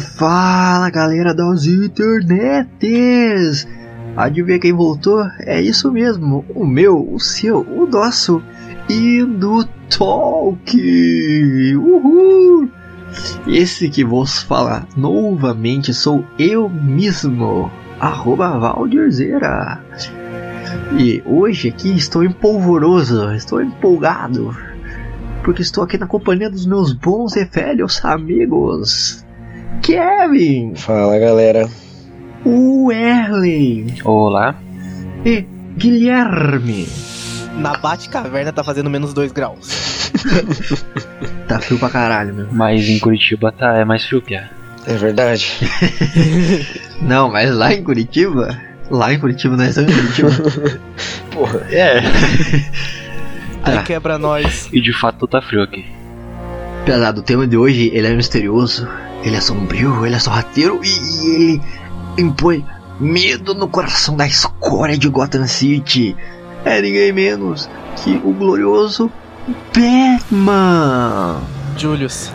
Fala galera das internets! Adivinha quem voltou? É isso mesmo, o meu, o seu, o nosso Indo Talk! Uhul! Esse que vos fala novamente sou eu mesmo, arroba Valdirzeira. E hoje aqui estou empolvoroso, estou empolgado, porque estou aqui na companhia dos meus bons e velhos amigos. Kevin, Fala galera. o Erlen Olá. e Guilherme. Na Bate-Caverna tá fazendo menos 2 graus. Tá frio pra caralho, meu. Mas em Curitiba tá, é mais frio que é. É verdade. Não, mas lá em Curitiba, lá em Curitiba nós estamos em Curitiba. Porra. É. Aí Tá. quebra nós. E de fato tá frio aqui. Pesado, o tema de hoje ele é misterioso, ele é sombrio, ele é sorrateiro e, e ele impõe medo no coração da escória de Gotham City. É ninguém menos que o glorioso Batman. Julius.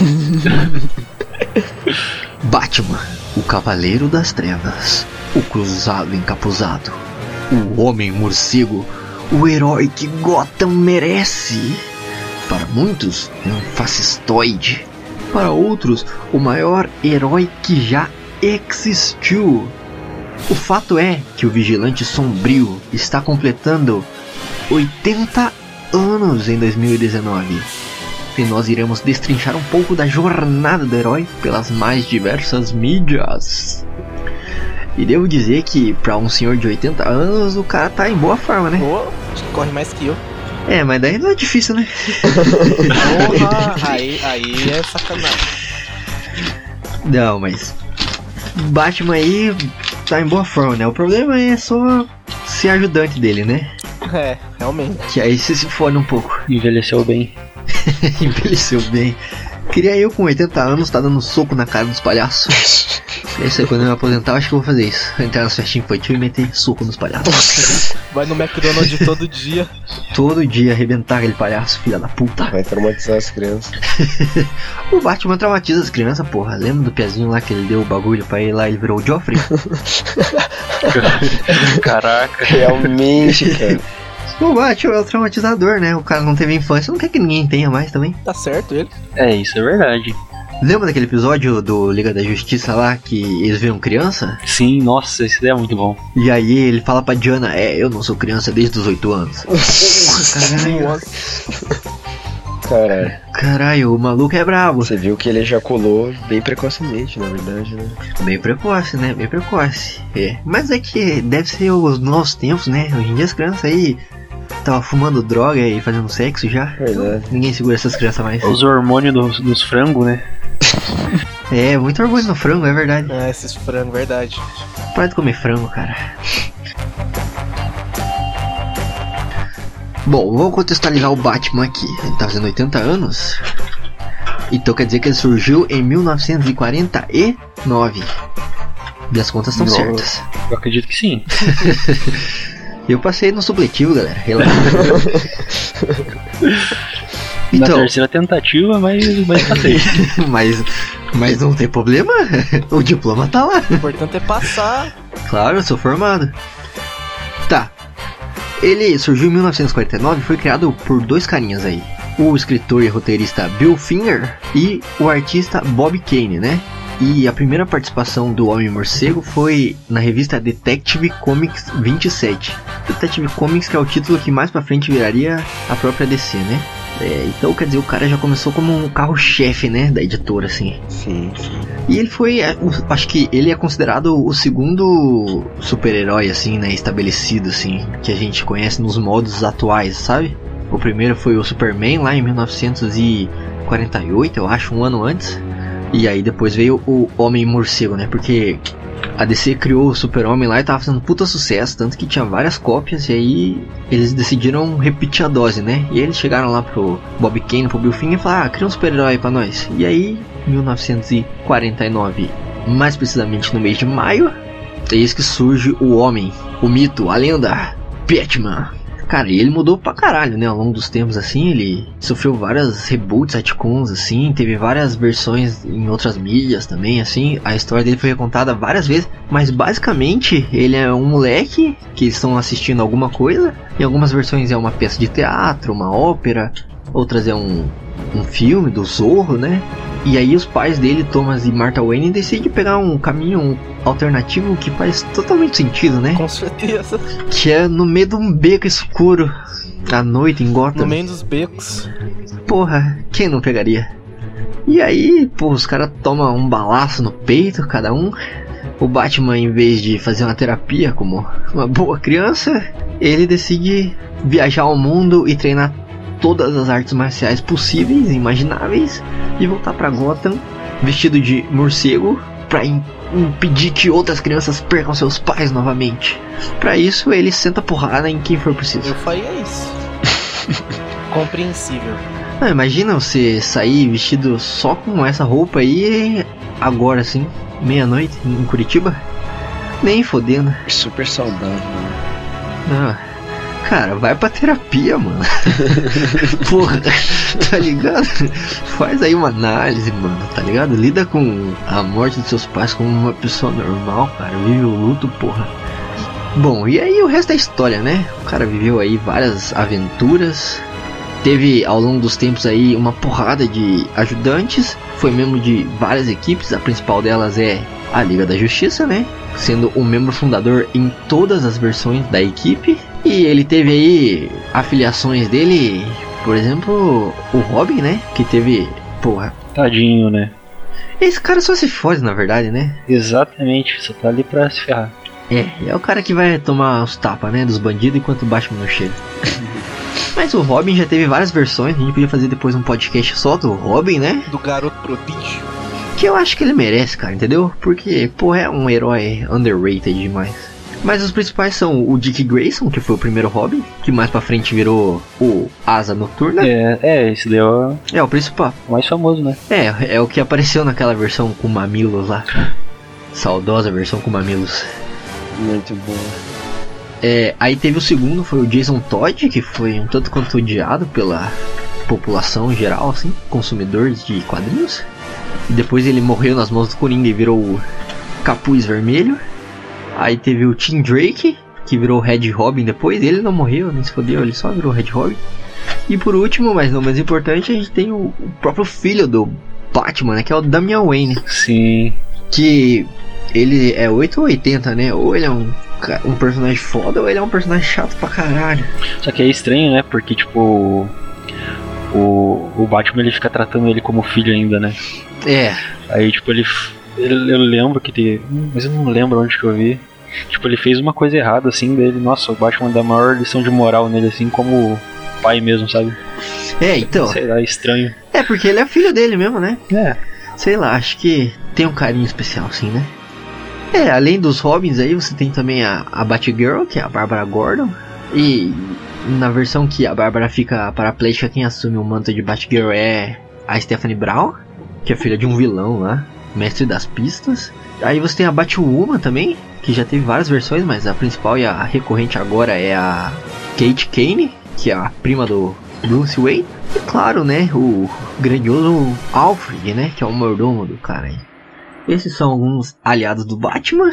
Batman, o Cavaleiro das Trevas, o Cruzado Encapuzado, o Homem Morcego, o herói que Gotham merece. Para muitos, é um fascistoide. Para outros, o maior herói que já existiu. O fato é que o Vigilante Sombrio está completando 80 anos em 2019 e nós iremos destrinchar um pouco da jornada do herói pelas mais diversas mídias. E devo dizer que para um senhor de 80 anos o cara tá em boa forma, né? Que corre mais que eu. É, mas daí não é difícil, né? Porra, aí, aí é sacanagem. Não, mas Batman aí tá em boa forma, né? O problema é só ser ajudante dele, né? É, realmente. Que aí você se fone um pouco. Envelheceu bem. Envelheceu bem. Queria eu com 80 anos tá dando soco na cara dos palhaços. É isso aí, quando eu me aposentar, eu acho que eu vou fazer isso. Entrar nas festinhas infantil e meter soco nos palhaços. Vai no McDonald's todo dia. Todo dia arrebentar aquele palhaço, filha da puta. Vai traumatizar as crianças. O Batman traumatiza as crianças, porra. Lembra do piazinho lá que ele deu o bagulho pra ele lá e ele virou o Joffrey? Caraca. Realmente, cara. o Batman é o traumatizador, né? O cara não teve infância, não quer que ninguém tenha mais também. Tá certo ele. É, isso é verdade. Lembra daquele episódio do Liga da Justiça lá que eles viram criança? Sim, nossa, esse daí é muito bom. E aí ele fala pra Diana, é, eu não sou criança desde os 8 anos. Porra, caralho. Caralho. Caralho, o maluco é brabo. Você viu que ele ejaculou bem precocemente, na verdade, né? Bem precoce, né? Bem precoce. É. Mas é que deve ser os novos tempos, né? Hoje em dia as crianças aí tava fumando droga e fazendo sexo já. Verdade. Ninguém segura essas crianças mais. Os hormônios dos, dos frangos, né? É, muito orgulho no frango, é verdade. É, esses frangos, verdade. Para de comer frango, cara. Bom, vamos contextualizar o Batman aqui. Ele tá fazendo 80 anos. Então quer dizer que ele surgiu em 1949. Minhas contas estão certas. Eu acredito que sim. Eu passei no supletivo, galera. Relaxa. Na Então, terceira tentativa, mas, mas passei. mas, mas não tem problema. O diploma tá lá. O importante é passar. Claro, eu sou formado. Tá. Ele surgiu em 1949 e foi criado por dois carinhas aí. O escritor e roteirista Bill Finger e o artista Bob Kane, né? E a primeira participação do Homem Morcego foi na revista Detective Comics 27. Detective Comics que é o título que mais pra frente viraria a própria DC, né? É, então quer dizer, o cara já começou como um carro-chefe, né, da editora, assim. Sim, sim. E ele foi, é, acho que ele é considerado o segundo super-herói, assim, né, estabelecido, assim, que a gente conhece nos modos atuais, sabe? O primeiro foi o Superman lá em 48, eu acho, um ano antes. E aí depois veio o Homem Morcego, né? Porque a DC criou o Super-Homem lá e tava fazendo puta sucesso, tanto que tinha várias cópias, e aí eles decidiram repetir a dose, né? E eles chegaram lá pro Bob Kane, pro Bill Finger e falaram, ah, cria um super-herói pra nós. E aí, 1949, mais precisamente no mês de maio, eis que surge o homem, o mito, a lenda, Batman. Cara, ele mudou pra caralho, né? Ao longo dos tempos, assim, ele sofreu várias reboots, retcons, assim, teve várias versões em outras mídias também, assim. A história dele foi recontada várias vezes, mas basicamente ele é um moleque que estão assistindo alguma coisa. Em algumas versões é uma peça de teatro, uma ópera, outras é um, um filme do Zorro, né? E aí os pais dele, Thomas e Martha Wayne, decidem pegar um caminho alternativo que faz totalmente sentido, né? Com certeza. Que é no meio de um beco escuro, à noite em Gotham. No meio dos becos. Porra, quem não pegaria? E aí, pô, os caras tomam um balaço no peito, cada um. O Batman, em vez de fazer uma terapia como uma boa criança, ele decide viajar ao mundo e treinar todas as artes marciais possíveis e imagináveis e voltar pra Gotham vestido de morcego pra im- impedir que outras crianças percam seus pais novamente. Pra isso, ele senta porrada em quem for preciso. Eu faria isso. Compreensível. Não, imagina você sair vestido só com essa roupa aí agora assim, meia-noite em Curitiba? Nem fodendo. Super saudável, né? Ah, cara, vai pra terapia, mano. Porra, tá ligado? Faz aí uma análise, mano, tá ligado? Lida com a morte dos seus pais como uma pessoa normal, cara. Vive o luto, porra. Bom, e aí o resto é história, né? O cara viveu aí várias aventuras. Teve ao longo dos tempos aí uma porrada de ajudantes. Foi membro de várias equipes. A principal delas é a Liga da Justiça, né? Sendo um membro fundador em todas as versões da equipe. E ele teve aí afiliações dele, por exemplo, o Robin, né? Que teve. Porra. Tadinho, né? Esse cara só se fode, na verdade, né? Exatamente, só tá ali pra se ferrar. É, é o cara que vai tomar os tapas, né? Dos bandidos enquanto o Batman não chega. Mas o Robin já teve várias versões, a gente podia fazer depois um podcast só do Robin, né? Do garoto prodígio. Que eu acho que ele merece, cara, entendeu? Porque, pô, é um herói underrated demais. Mas os principais são o Dick Grayson, que foi o primeiro Robin, que mais pra frente virou o Asa Noturna. É, é, esse daí é o É o principal. mais famoso, né? É, é o que apareceu naquela versão com mamilos lá. Saudosa versão com mamilos. Muito boa. É, aí teve o segundo, foi o Jason Todd, que foi um tanto quanto odiado pela população geral, assim, consumidores de quadrinhos. E depois ele morreu nas mãos do Coringa e virou o Capuz Vermelho. Aí teve o Tim Drake, que virou o Red Robin depois. Ele não morreu, nem se fodeu, ele só virou o Red Robin. E por último, mas não menos importante, a gente tem o, o próprio filho do Batman, né, que é o Damian Wayne Sim. que ele é 8 ou 80, né? Ou ele é um, um personagem foda ou ele é um personagem chato pra caralho. Só que é estranho, né? Porque, tipo. O, o Batman ele fica tratando ele como filho ainda, né? É, Aí, tipo, ele. eu lembro que ele. hum, Mas eu não lembro onde que eu vi. Tipo, ele fez uma coisa errada, assim, dele. Nossa, o Batman dá a maior lição de moral nele, assim, como pai mesmo, sabe? é, então. Sei lá, estranho. É porque ele é filho dele mesmo, né? É. Sei lá, acho que tem um carinho especial, assim, né? É, além dos Robins aí, você tem também a, a Batgirl, que é a Barbara Gordon. E na versão que a Bárbara fica paraplégica, quem assume o manto de Batgirl é a Stephanie Brown, que é filha de um vilão lá, mestre das pistas. Aí você tem a Batwoman também, que já teve várias versões, mas a principal e a recorrente agora é a Kate Kane, que é a prima do Bruce Wayne. E claro, né, o grandioso Alfred, né, que é o mordomo do cara aí. Esses são alguns aliados do Batman.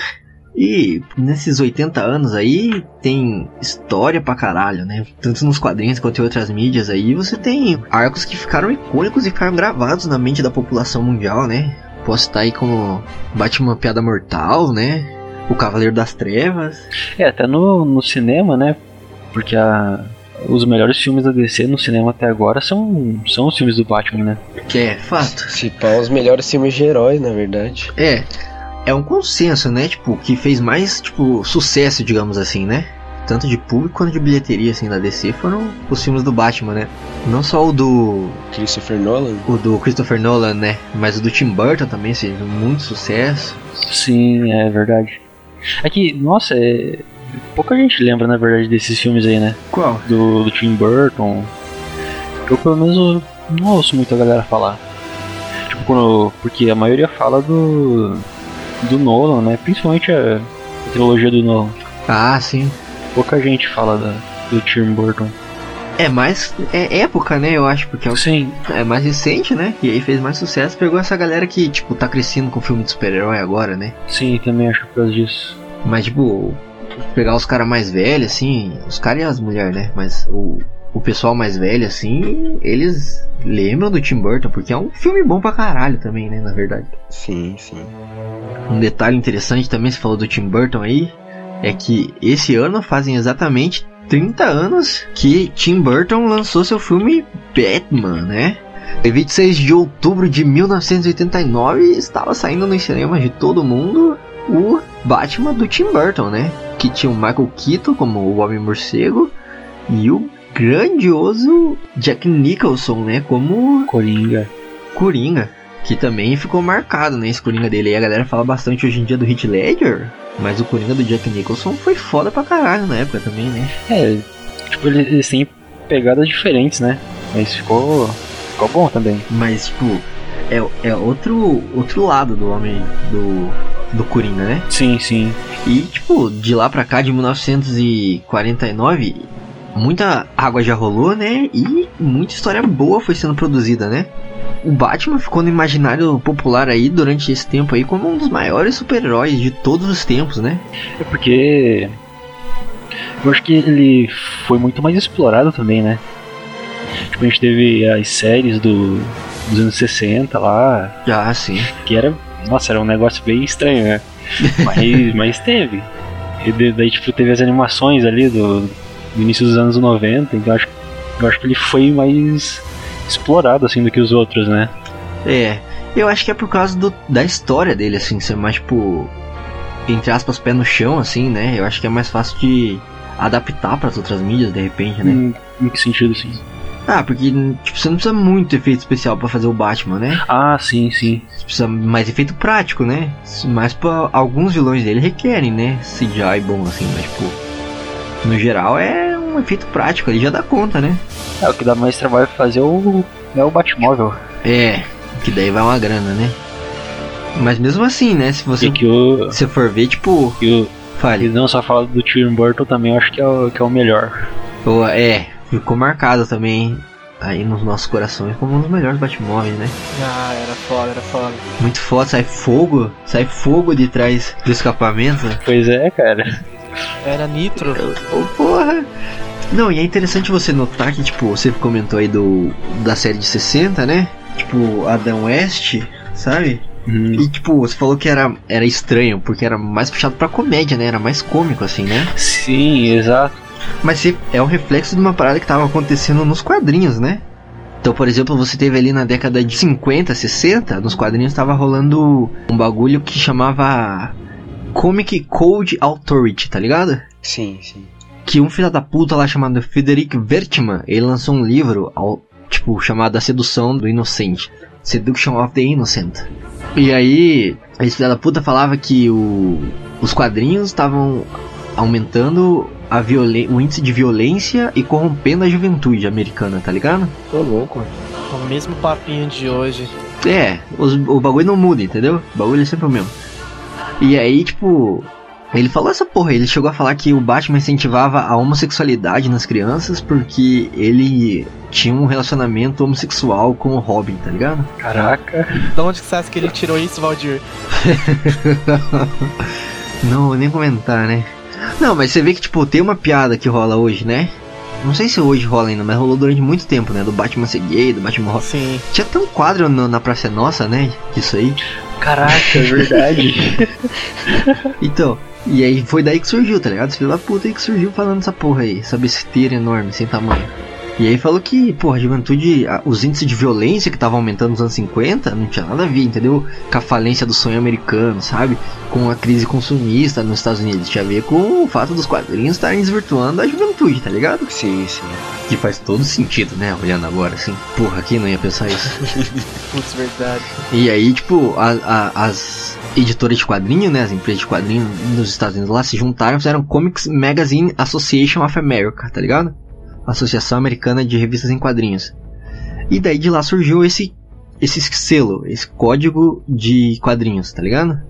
E nesses 80 anos aí tem história pra caralho, né? Tanto nos quadrinhos quanto em outras mídias aí, você tem arcos que ficaram icônicos e ficaram gravados na mente da população mundial, né? Posso estar aí como Batman Piada Mortal, né? O Cavaleiro das Trevas. É, até no, no cinema, né? Porque a, os melhores filmes da DC no cinema até agora são, são os filmes do Batman, né? Que é fato. Se pá, os melhores filmes de herói, na verdade. É. É um consenso, né? Tipo, que fez mais, tipo, sucesso, digamos assim, né? tanto de público quanto de bilheteria, assim, da DC, foram os filmes do Batman, né? Não só o do. Christopher Nolan. O do Christopher Nolan, né? Mas o do Tim Burton também, fez muito sucesso. Sim, é verdade. É que, nossa, é... pouca gente lembra, na verdade, desses filmes aí, né? Qual? Do, do Tim Burton. Eu, pelo menos, não ouço muito a galera falar. Tipo, quando... porque a maioria fala do. do Nolan, né? Principalmente a, a trilogia do Nolan. Ah, sim. Pouca gente fala da, do Tim Burton. É mais. É época, né? Eu acho, porque é, o- Sim, é mais recente, né? E aí fez mais sucesso. Pegou essa galera que, tipo, tá crescendo com filme de super-herói agora, né? sim, também acho que por causa disso. Mas, tipo, pegar os caras mais velhos, assim, os caras e as mulheres, né? Mas o, o pessoal mais velho, assim, eles lembram do Tim Burton, porque é um filme bom pra caralho também, né? Na verdade. Sim, sim. Um detalhe interessante também, você falou do Tim Burton aí, é que esse ano fazem exatamente 30 anos que Tim Burton lançou seu filme Batman, né? Em 26 de outubro de 1989 estava saindo nos cinemas de todo mundo o Batman do Tim Burton, né? Que tinha o Michael Keaton como o Homem Morcego e o grandioso Jack Nicholson, né? Como Coringa. Coringa, que também ficou marcado, né? Esse Coringa dele aí, a galera fala bastante hoje em dia do Heath Ledger, mas o Coringa do Jack Nicholson foi foda pra caralho na época também, né? É, tipo, eles, eles têm pegadas diferentes, né? Mas ficou. ficou bom também. Mas, tipo, é, é outro, outro lado do homem do, do Coringa, né? Sim, sim. E, tipo, de lá pra cá, de 1949, muita água já rolou, né? E muita história boa foi sendo produzida, né? O Batman ficou no imaginário popular aí durante esse tempo aí como um dos maiores super-heróis de todos os tempos, né? É porque. Eu acho que ele foi muito mais explorado também, né? Tipo, a gente teve as séries do, dos anos 60 lá, Ah, sim. que era. Nossa, era um negócio bem estranho, né? Mas, mas teve. E daí, tipo, teve as animações ali do, do início dos anos 90, então eu acho, eu acho que ele foi mais explorado, assim, do que os outros, né? É, eu acho que é por causa do, da história dele, assim, ser mais, tipo, entre aspas, pé no chão, assim, né? Eu acho que é mais fácil de adaptar para as outras mídias, de repente, né? Em, em que sentido, assim? Ah, porque, tipo, você não precisa muito efeito especial pra fazer o Batman, né? Ah, sim, sim. Você precisa mais efeito prático, né? Mas pra alguns vilões dele requerem, né? CGI bom, assim, mas, tipo, no geral é um efeito prático, ele já dá conta, né? É, o que dá mais trabalho fazer é o, é o Batmóvel. É, que daí vai uma grana, né? Mas mesmo assim, né? Se você E que o, se for ver, tipo, que o, e fale, não só fala do Tim Burton também, eu acho que é o, que é o melhor. Pô, é, ficou marcado também aí nos nossos corações como um dos melhores Batmóveis, né? Ah, era foda, era foda. Muito foda, sai fogo, sai fogo de trás do escapamento. Pois é, cara. Era Nitro. Ô, porra! Não, e é interessante você notar que, tipo, você comentou aí do da série de 60, né? Tipo, Adam West, sabe? Hum, E, tipo, você falou que era, era estranho, porque era mais puxado pra comédia, né? Era mais cômico, assim, né? Sim, exato. Mas se- é um reflexo de uma parada que tava acontecendo nos quadrinhos, né? Então, por exemplo, você teve ali na década de 50, 60, nos quadrinhos tava rolando um bagulho que chamava Comic Code Authority, tá ligado? Sim, sim. Que um filho da puta lá chamado Frederick Wertmann, ele lançou um livro, ao, tipo, chamado A Sedução do Inocente. Seduction of the Innocent. E aí, esse filho da puta falava que o, os quadrinhos estavam aumentando a violen- o índice de violência e corrompendo a juventude americana, tá ligado? Tô louco. O mesmo papinho de hoje. É, os- o bagulho não muda, entendeu? O bagulho é sempre o mesmo. E aí, tipo, ele falou essa porra, ele chegou a falar que o Batman incentivava a homossexualidade nas crianças porque ele tinha um relacionamento homossexual com o Robin, tá ligado? Caraca. De onde que você acha que ele tirou isso, Valdir? Não, vou nem comentar, né? Não, mas você vê que, tipo, tem uma piada que rola hoje, né? Não sei se hoje rola ainda, mas rolou durante muito tempo, né? Do Batman ser gay, do Batman. Sim. Tinha até um quadro no- na Praça Nossa, né? Disso aí. Caraca, é verdade. Então, e aí foi daí que surgiu, tá ligado? Esse filho da puta aí que surgiu falando essa porra aí, essa besteira enorme, sem tamanho. E aí falou que, pô, a juventude, a- os índices de violência que estavam aumentando nos anos 50 não tinha nada a ver, entendeu? Com a falência do sonho americano, sabe? Com a crise consumista nos Estados Unidos. Tinha a ver com o fato dos quadrinhos estarem desvirtuando a juventude, tá ligado? Sim, sim. Que faz todo sentido, né? Olhando agora, assim. Porra, quem não ia pensar isso? Putz, verdade. E aí, tipo, a- a- as editoras de quadrinho, né? As empresas de quadrinho nos Estados Unidos lá se juntaram e fizeram Comics Magazine Association of America, tá ligado? Associação Americana de Revistas em Quadrinhos. E daí de lá surgiu esse, esse selo, esse código de quadrinhos, tá ligado?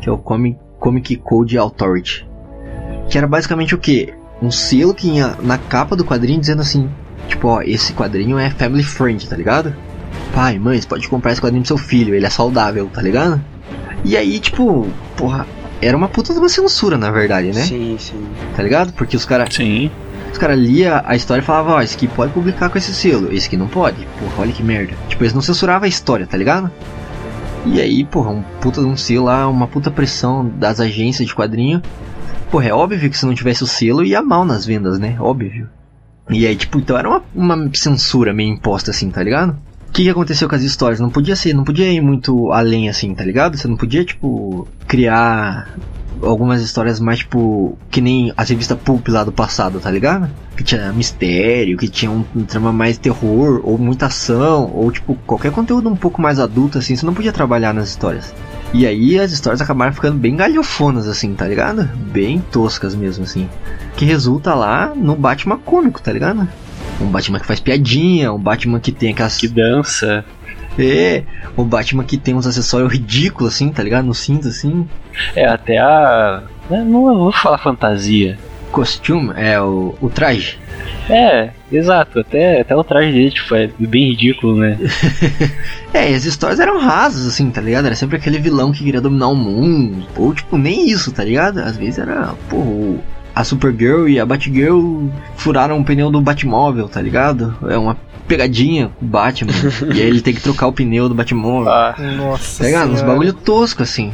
Que é o Comic, Comic Code Authority. Que era basicamente o que? Um selo que ia na capa do quadrinho dizendo assim: Tipo, ó, esse quadrinho é family friend, tá ligado? Pai, mãe, você pode comprar esse quadrinho pro seu filho, ele é saudável, tá ligado? E aí, tipo, porra, era uma puta de uma censura, na verdade, né? Sim, sim. Tá ligado? Porque os caras Sim. Os cara lia a história e falavam, ó, esse aqui pode publicar com esse selo, esse aqui não pode. Porra, olha que merda. Tipo, eles não censuravam a história, tá ligado? E aí, porra, um puta de um selo lá, uma puta pressão das agências de quadrinho. Porra, é óbvio que se não tivesse o selo ia mal nas vendas, né? Óbvio. E aí, tipo, então era uma, uma censura meio imposta assim, tá ligado? O que, que aconteceu com as histórias? Não podia ser, não podia ir muito além assim, tá ligado? Você não podia, tipo, criar algumas histórias mais, tipo, que nem as revistas Pulp lá do passado, tá ligado? Que tinha mistério, que tinha um, um trama mais terror, ou muita ação, ou, tipo, qualquer conteúdo um pouco mais adulto, assim, você não podia trabalhar nas histórias. E aí as histórias acabaram ficando bem galhofonas, assim, tá ligado? Bem toscas mesmo, assim. Que resulta lá no Batman cômico, tá ligado? Um Batman que faz piadinha, um Batman que tem aquelas. Que dança. É, o Batman que tem uns acessórios ridículos, assim, tá ligado? No cinto, assim. É, até a. né, Não vou falar fantasia. Costume, é o, o traje. É, exato. Até, até o traje dele, tipo, é bem ridículo, né? É, e as histórias eram rasas, assim, tá ligado? Era sempre aquele vilão que queria dominar o mundo. Ou, tipo, nem isso, tá ligado? Às vezes era, pô, a Supergirl e a Batgirl furaram o pneu do Batmóvel, tá ligado? É uma pegadinha com o Batman. e aí ele tem que trocar o pneu do Batmóvel. Ah, Nossa Tá ligado? Uns bagulho tosco, assim.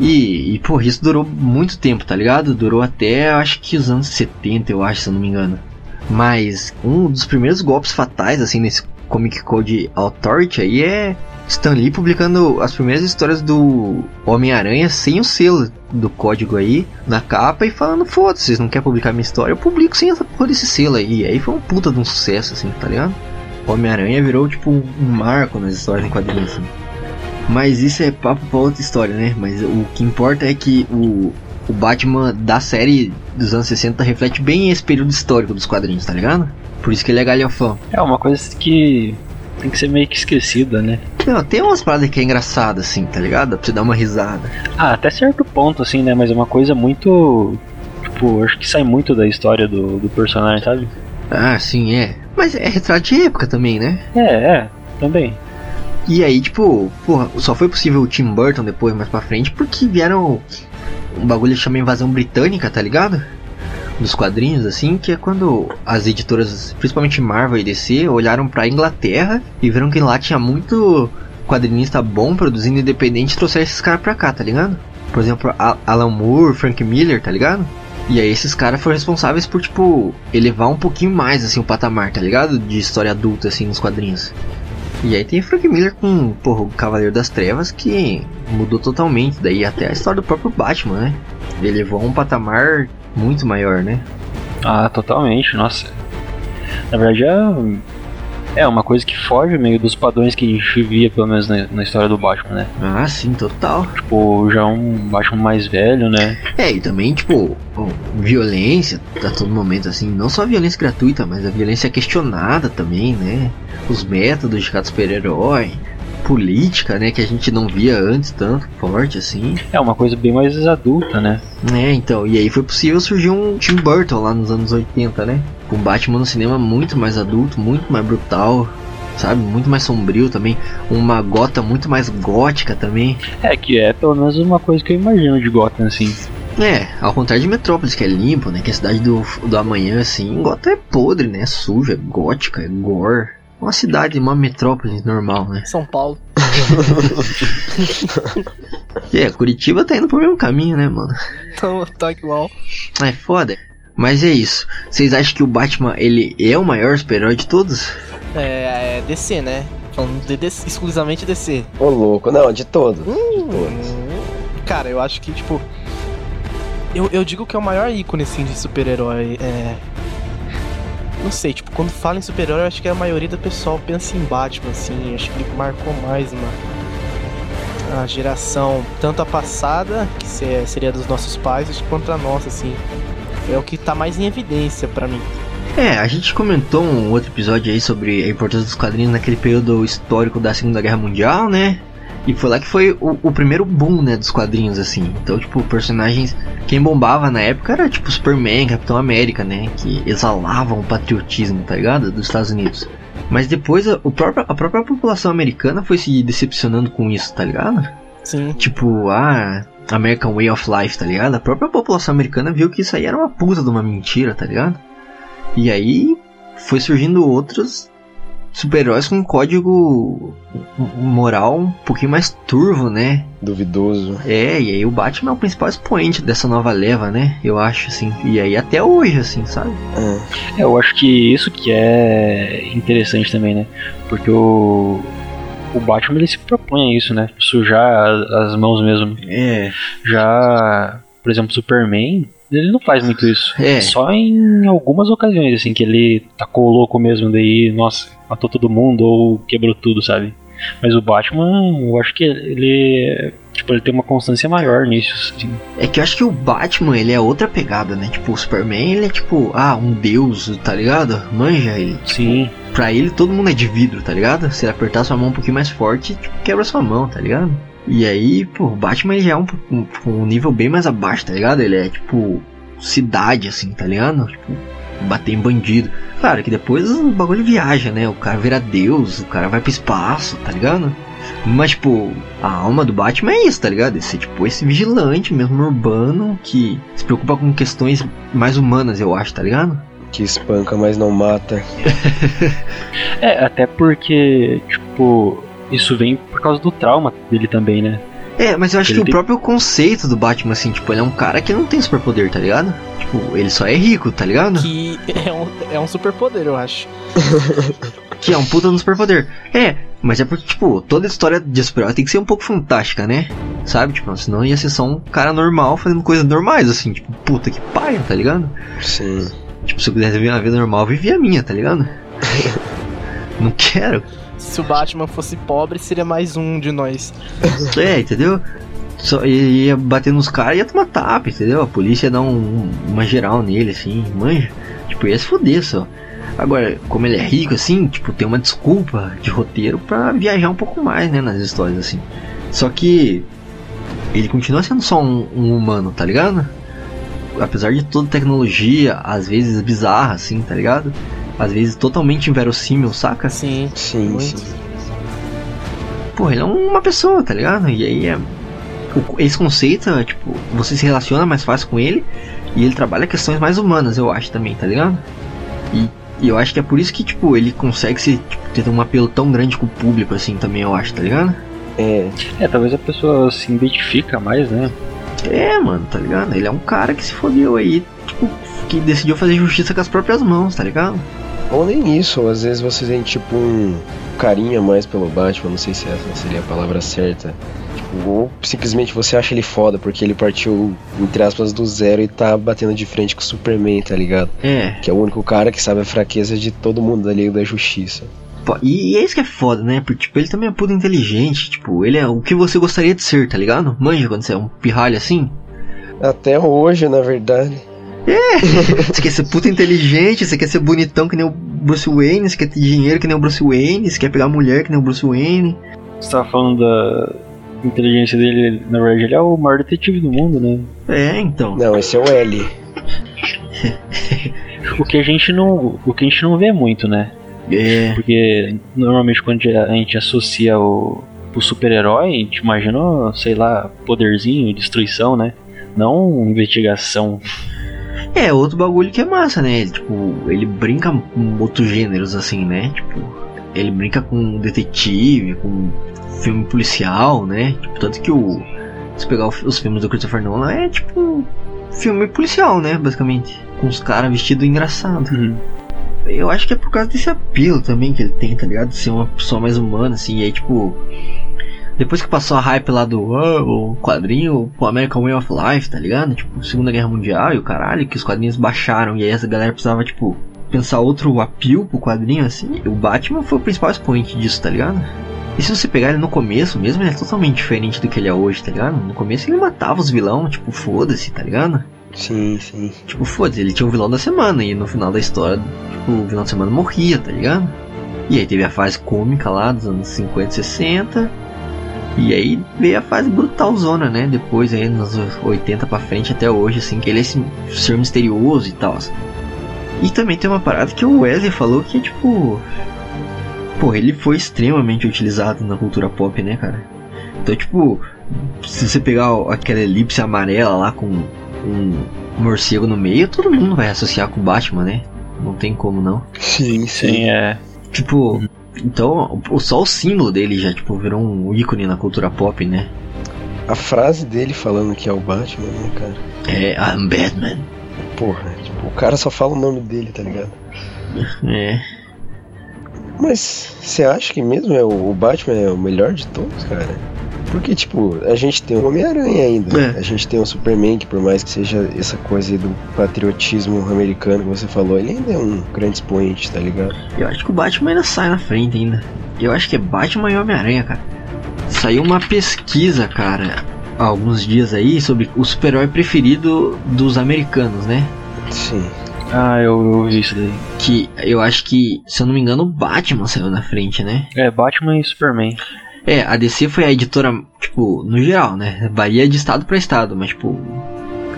E, e, porra, isso durou muito tempo, tá ligado? Durou até, acho que os anos 70, eu acho, se eu não me engano. Mas um dos primeiros golpes fatais, assim, nesse Comic Code Authority aí é Stan Lee publicando as primeiras histórias do Homem-Aranha sem o selo do código aí na capa e falando, foda-se, vocês não querem publicar minha história, eu publico sem essa porra desse selo aí. E aí foi um puta de um sucesso, assim, tá ligado? Homem-Aranha virou, tipo, um marco nas histórias em quadrinhos, assim. Mas isso é papo pra outra história, né? Mas o que importa é que o, o Batman da série dos anos 60 reflete bem esse período histórico dos quadrinhos, tá ligado? Por isso que ele é galhofão. é uma coisa que tem que ser meio que esquecida, né? Não, tem umas paradas que é engraçada, assim, tá ligado? Pra você dar uma risada. Ah, até certo ponto, assim, né? Mas é uma coisa muito. Tipo, acho que sai muito da história do, do personagem, sabe? Ah, sim, é. Mas é retrato de época também, né? É, é, também. E aí, tipo, porra, só foi possível o Tim Burton depois, mais pra frente, porque vieram um bagulho que chama Invasão Britânica, tá ligado? Dos quadrinhos, assim, que é quando as editoras, principalmente Marvel e DC, olharam pra Inglaterra e viram que lá tinha muito quadrinista bom produzindo independente e trouxeram esses caras pra cá, tá ligado? Por exemplo, Alan Moore, Frank Miller, tá ligado? E aí esses caras foram responsáveis por, tipo, elevar um pouquinho mais, assim, o patamar, tá ligado? De história adulta, assim, nos quadrinhos. E aí tem Frank Miller com, porra, o Cavaleiro das Trevas que mudou totalmente, daí até a história do próprio Batman, né? Ele levou a um patamar muito maior, né? Ah, totalmente, nossa. Na verdade é, uma coisa que foge meio dos padrões que a gente via, pelo menos na, na história do Batman, né? Ah, sim, total. Tipo, já um Batman mais velho, né? É, e também, tipo, violência a todo momento, assim, não só a violência gratuita, mas a violência questionada também, né? Os métodos de cada super-herói, política, né, que a gente não via antes tanto forte, assim. É uma coisa bem mais adulta, né? É, então, e aí foi possível surgir um Tim Burton lá nos anos 80, né? Com Batman no cinema muito mais adulto, muito mais brutal, sabe? Muito mais sombrio também. Uma gota muito mais gótica também. É que é pelo menos uma coisa que eu imagino de Gotham, assim. É, ao contrário de Metrópolis, que é limpo, né? Que é a cidade do, do amanhã, assim. Gotham é podre, né? Suja, é gótica, é gore. Uma cidade, uma metrópole normal, né? São Paulo. É, Curitiba tá indo pro mesmo caminho, né, mano? Então, tá igual. É foda. Mas é isso. Vocês acham que o Batman ele é o maior super-herói de todos? É, é DC, né? Falando de DC, exclusivamente DC. Ô louco, não, de todos. Hum. De todos. Cara, eu acho que, tipo. Eu, eu digo que é o maior ícone, assim, de super-herói. É. Não sei, tipo, quando fala em super-herói, eu acho que a maioria do pessoal pensa em Batman, assim. Acho que ele marcou mais uma. A geração, tanto a passada, que se- seria dos nossos pais, quanto a nossa, assim. É o que tá mais em evidência pra mim. É, a gente comentou um outro episódio aí sobre a importância dos quadrinhos naquele período histórico da Segunda Guerra Mundial, né? E foi lá que foi o, o primeiro boom, né, dos quadrinhos, assim. Então, tipo, personagens... Quem bombava na época era, tipo, Superman, Capitão América, né? Que exalavam o patriotismo, tá ligado? Dos Estados Unidos. Mas depois a, o próprio, a própria população americana foi se decepcionando com isso, tá ligado? Sim. Tipo, ah, American Way of Life, tá ligado? A própria população americana viu que isso aí era uma puta de uma mentira, tá ligado? E aí foi surgindo outros super-heróis com um código moral um pouquinho mais turvo, né? Duvidoso. É, e aí o Batman é o principal expoente dessa nova leva, né? Eu acho, assim. E aí até hoje, assim, sabe? É. É, eu acho que isso que é interessante também, né? Porque o, o Batman ele se propõe a isso, né? Sujar as, mãos mesmo. É. Já, por exemplo, Superman, ele não faz muito isso. É. Só em algumas ocasiões, assim, que ele tacou louco mesmo, daí, nossa, matou todo mundo ou quebrou tudo, sabe? Mas o Batman, eu acho que ele. Tipo, ele tem uma constância maior nisso, assim. É que eu acho que o Batman, ele é outra pegada, né? Tipo, o Superman, ele é tipo, ah, um deus, tá ligado? Manja ele. Sim. Pra ele, todo mundo é de vidro, tá ligado? Se ele apertar sua mão um pouquinho mais forte, tipo, quebra sua mão, tá ligado? E aí, pô, o Batman ele já é um, um, um nível bem mais abaixo, tá ligado? Ele é tipo cidade, assim, tá ligado? Tipo, bater em bandido. Claro que depois o bagulho viaja, né? O cara vira Deus, o cara vai pro espaço, tá ligado? Mas, tipo, a alma do Batman é isso, tá ligado? Esse, tipo, esse vigilante mesmo urbano que se preocupa com questões mais humanas, eu acho, tá ligado? Que espanca, mas não mata. É, até porque, tipo, isso vem por causa do trauma dele também, né? É, mas eu acho Ele que o próprio conceito do Batman, assim, tipo, ele é um cara que não tem superpoder, tá ligado? Tipo, ele só é rico, tá ligado? Que é um, é um superpoder, eu acho. Que é um puta no superpoder. É, mas é porque, tipo, toda história de super tem que ser um pouco fantástica, né? Sabe? Tipo, senão ia ser só um cara normal fazendo coisas normais, assim, tipo, puta que paia, tá ligado? Sim. Tipo, se eu quisesse viver uma vida normal, eu vivia a minha, tá ligado? não quero. Se o Batman fosse pobre, seria mais um de nós. É, entendeu? Só ia, ia bater nos caras e ia tomar tapa, entendeu? A polícia ia dar um- uma geral nele, assim, manja. Tipo, ia se foder só. Agora, como ele é rico, assim, tipo, tem uma desculpa de roteiro pra viajar um pouco mais, né, nas histórias, assim. Só que ele continua sendo só um, um humano, tá ligado? Apesar de toda tecnologia, às vezes bizarra, assim, tá ligado? Às vezes totalmente inverossímil, saca? Sim. Sim, Muito. sim. Pô, ele é uma pessoa, tá ligado? E aí é. Esse conceito, é, tipo, você se relaciona mais fácil com ele e ele trabalha questões mais humanas, eu acho também, tá ligado? E, e eu acho que é por isso que, tipo, ele consegue se, tipo, ter um apelo tão grande com o público, assim, também, eu acho, tá ligado? É, É, talvez a pessoa se identifica mais, né? É, mano, tá ligado? Ele é um cara que se fodeu aí, tipo, que decidiu fazer justiça com as próprias mãos, tá ligado? ou nem isso, às vezes você tem tipo um carinho a mais pelo Batman, não sei se essa seria a palavra certa. Ou simplesmente você acha ele foda porque ele partiu, entre aspas, do zero e tá batendo de frente com o Superman, tá ligado? É. Que é o único cara que sabe a fraqueza de todo mundo da Liga da Justiça. E, e é isso que é foda, né? Porque, tipo, ele também é puta inteligente, tipo, ele é o que você gostaria de ser, tá ligado? Manja quando você é um pirralho assim. Até hoje, na verdade. Você quer ser puta inteligente, você quer ser bonitão que nem o Bruce Wayne, você quer ter dinheiro que nem o Bruce Wayne, você quer pegar mulher que nem o Bruce Wayne. Você tava falando da inteligência dele, na verdade, ele é o maior detetive do mundo, né? É, então. Não, esse é o L. O que a gente não, o que a gente não vê muito, né? É. Porque normalmente quando a gente associa o, o super-herói, a gente imagina, sei lá, poderzinho, destruição, né? Não investigação. É, outro bagulho que é massa, né? Ele, tipo, ele brinca com outros gêneros, assim, né? Tipo, ele brinca com detetive, com filme policial, né? Tipo, tanto que o. Se pegar os filmes do Christopher Nolan, é tipo um filme policial, né? Basicamente. com os caras vestidos engraçado. Uhum. Eu acho que é por causa desse apelo também que ele tem, tá ligado? De ser uma pessoa mais humana, assim. E aí, tipo. Depois que passou a hype lá do ah, o quadrinho, o American Way of Life, tá ligado? Tipo, Segunda Guerra Mundial e o caralho, que os quadrinhos baixaram. E aí essa galera precisava, tipo, pensar outro apelo pro quadrinho, assim. O Batman foi o principal expoente disso, tá ligado? E se você pegar ele no começo mesmo, ele é totalmente diferente do que ele é hoje, tá ligado? No começo ele matava os vilão, tipo, foda-se, tá ligado? Sim, sim. Tipo, foda-se, ele tinha um vilão da semana e no final da história, tipo, o vilão da semana morria, tá ligado? E aí teve a fase cômica lá dos anos 50 e 60. E aí veio a fase brutalzona, né? Depois aí nos 80 pra frente até hoje, assim, que ele é esse ser misterioso e tal. E também tem uma parada que o Wesley falou que é tipo. Pô, ele foi extremamente utilizado na cultura pop, né, cara? Então, tipo, se você pegar aquela elipse amarela lá com um morcego no meio, todo mundo vai associar com o Batman, né? Não tem como não. Sim, Sim, é. Tipo, então, o- só o símbolo dele já, tipo, virou um ícone na cultura pop, né? A frase dele falando que é o Batman, né, cara? É, I'm Batman. Porra, tipo, o cara só fala o nome dele, tá ligado? É. Mas você acha que mesmo é o, Batman é o melhor de todos, cara? Porque, tipo, a gente tem o Homem-Aranha ainda. É. A gente tem o Superman, que por mais que seja essa coisa aí do patriotismo americano que você falou, ele ainda é um grande expoente, tá ligado? Eu acho que o Batman ainda sai na frente ainda. Eu acho que é Batman e Homem-Aranha, cara. Saiu uma pesquisa, cara, há alguns dias aí sobre o super-herói preferido dos americanos, né? Sim. Ah, eu, eu vi isso daí. Que eu acho que, se eu não me engano, o Batman saiu na frente, né? É, Batman e Superman. É, a DC foi a editora, tipo, no geral, né? Varia de estado pra estado, mas, tipo,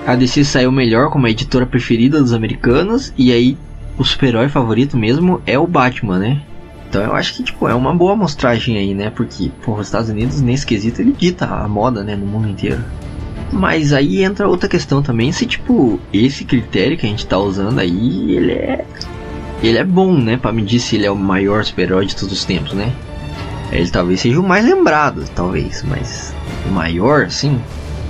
a DC saiu melhor como a editora preferida dos americanos, e aí o super-herói favorito mesmo é o Batman, né? Então eu acho que, tipo, é uma boa amostragem aí, né? Porque, pô, os Estados Unidos, nesse quesito, ele dita a moda, né, no mundo inteiro. Mas aí entra outra questão também, se, tipo, esse critério que a gente tá usando aí, ele é. Ele é bom, né? Pra medir se ele é o maior super-herói de todos os tempos, né? Ele talvez seja o mais lembrado, talvez, mas o maior, assim.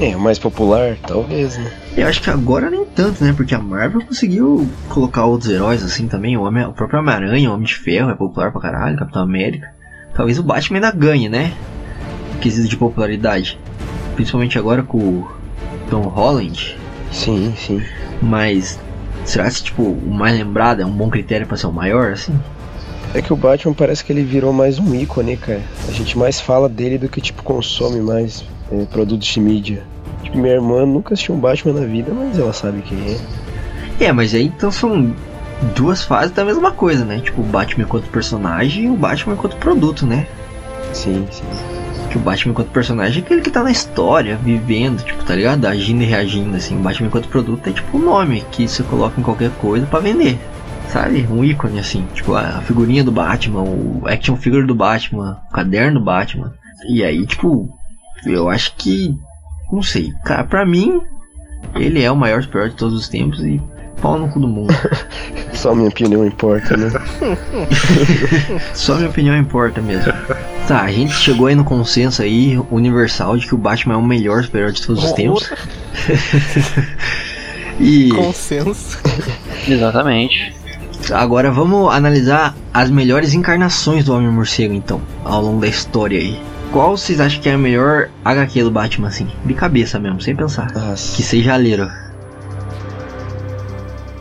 É, o mais popular, talvez, né? Eu acho que agora nem tanto, né? Porque a Marvel conseguiu colocar outros heróis assim também. O, Homem, o próprio Homem-Aranha, o Homem de Ferro é popular pra caralho, Capitão América. Talvez o Batman ainda ganhe, né? Quesito de popularidade. Principalmente agora com o Tom Holland. Sim, sim. Mas será que tipo, o mais lembrado é um bom critério pra ser o maior, assim? É que o Batman parece que ele virou mais um ícone, cara. A gente mais fala dele do que, tipo, consome mais é, produtos de mídia. Tipo, minha irmã nunca assistiu um Batman na vida, mas ela sabe quem é. É, mas aí então são duas fases da mesma coisa, né? Tipo, o Batman enquanto personagem e o Batman enquanto produto, né? Sim, sim. Que o Batman enquanto personagem é aquele que tá na história, vivendo, tipo, tá ligado? Agindo e reagindo, assim. O Batman enquanto produto é tipo um nome que você coloca em qualquer coisa pra vender. Sabe? Um ícone, assim. Tipo, a figurinha do Batman, o action figure do Batman, o caderno do Batman. E aí, tipo, eu acho que. Não sei. Cara, pra mim, ele é o maior super de todos os tempos e pau no cu do mundo. Só minha opinião importa, né? Só minha opinião importa mesmo. Tá, a gente chegou aí no consenso aí, universal, de que o Batman é o melhor super de todos os tempos. e Consenso. Exatamente. agora vamos analisar as melhores encarnações do Homem-Morcego, então, ao longo da história aí. Qual vocês acham que é a melhor HQ do Batman, assim? De cabeça mesmo, sem pensar. Nossa. Que seja aleiro.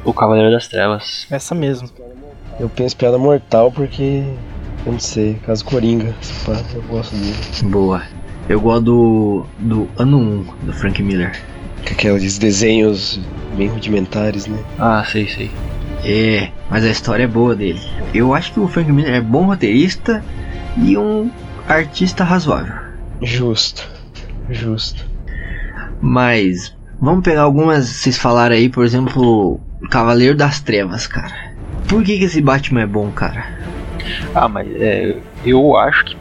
O Cavaleiro das Trevas. Essa mesmo. Eu penso piada mortal porque. Eu não sei, caso Coringa. se pá, Eu gosto dele. Boa. Eu gosto do, do ano 1, do Frank Miller. Com aqueles desenhos bem rudimentares, né? Ah, sei, sei. É, mas a história é boa dele. Eu acho que o Frank Miller é bom roteirista e um artista razoável. Justo. Justo. Mas vamos pegar algumas, vocês falaram aí, por exemplo, Cavaleiro das Trevas, cara. Por que, que esse Batman é bom, cara? Ah, mas é, eu acho que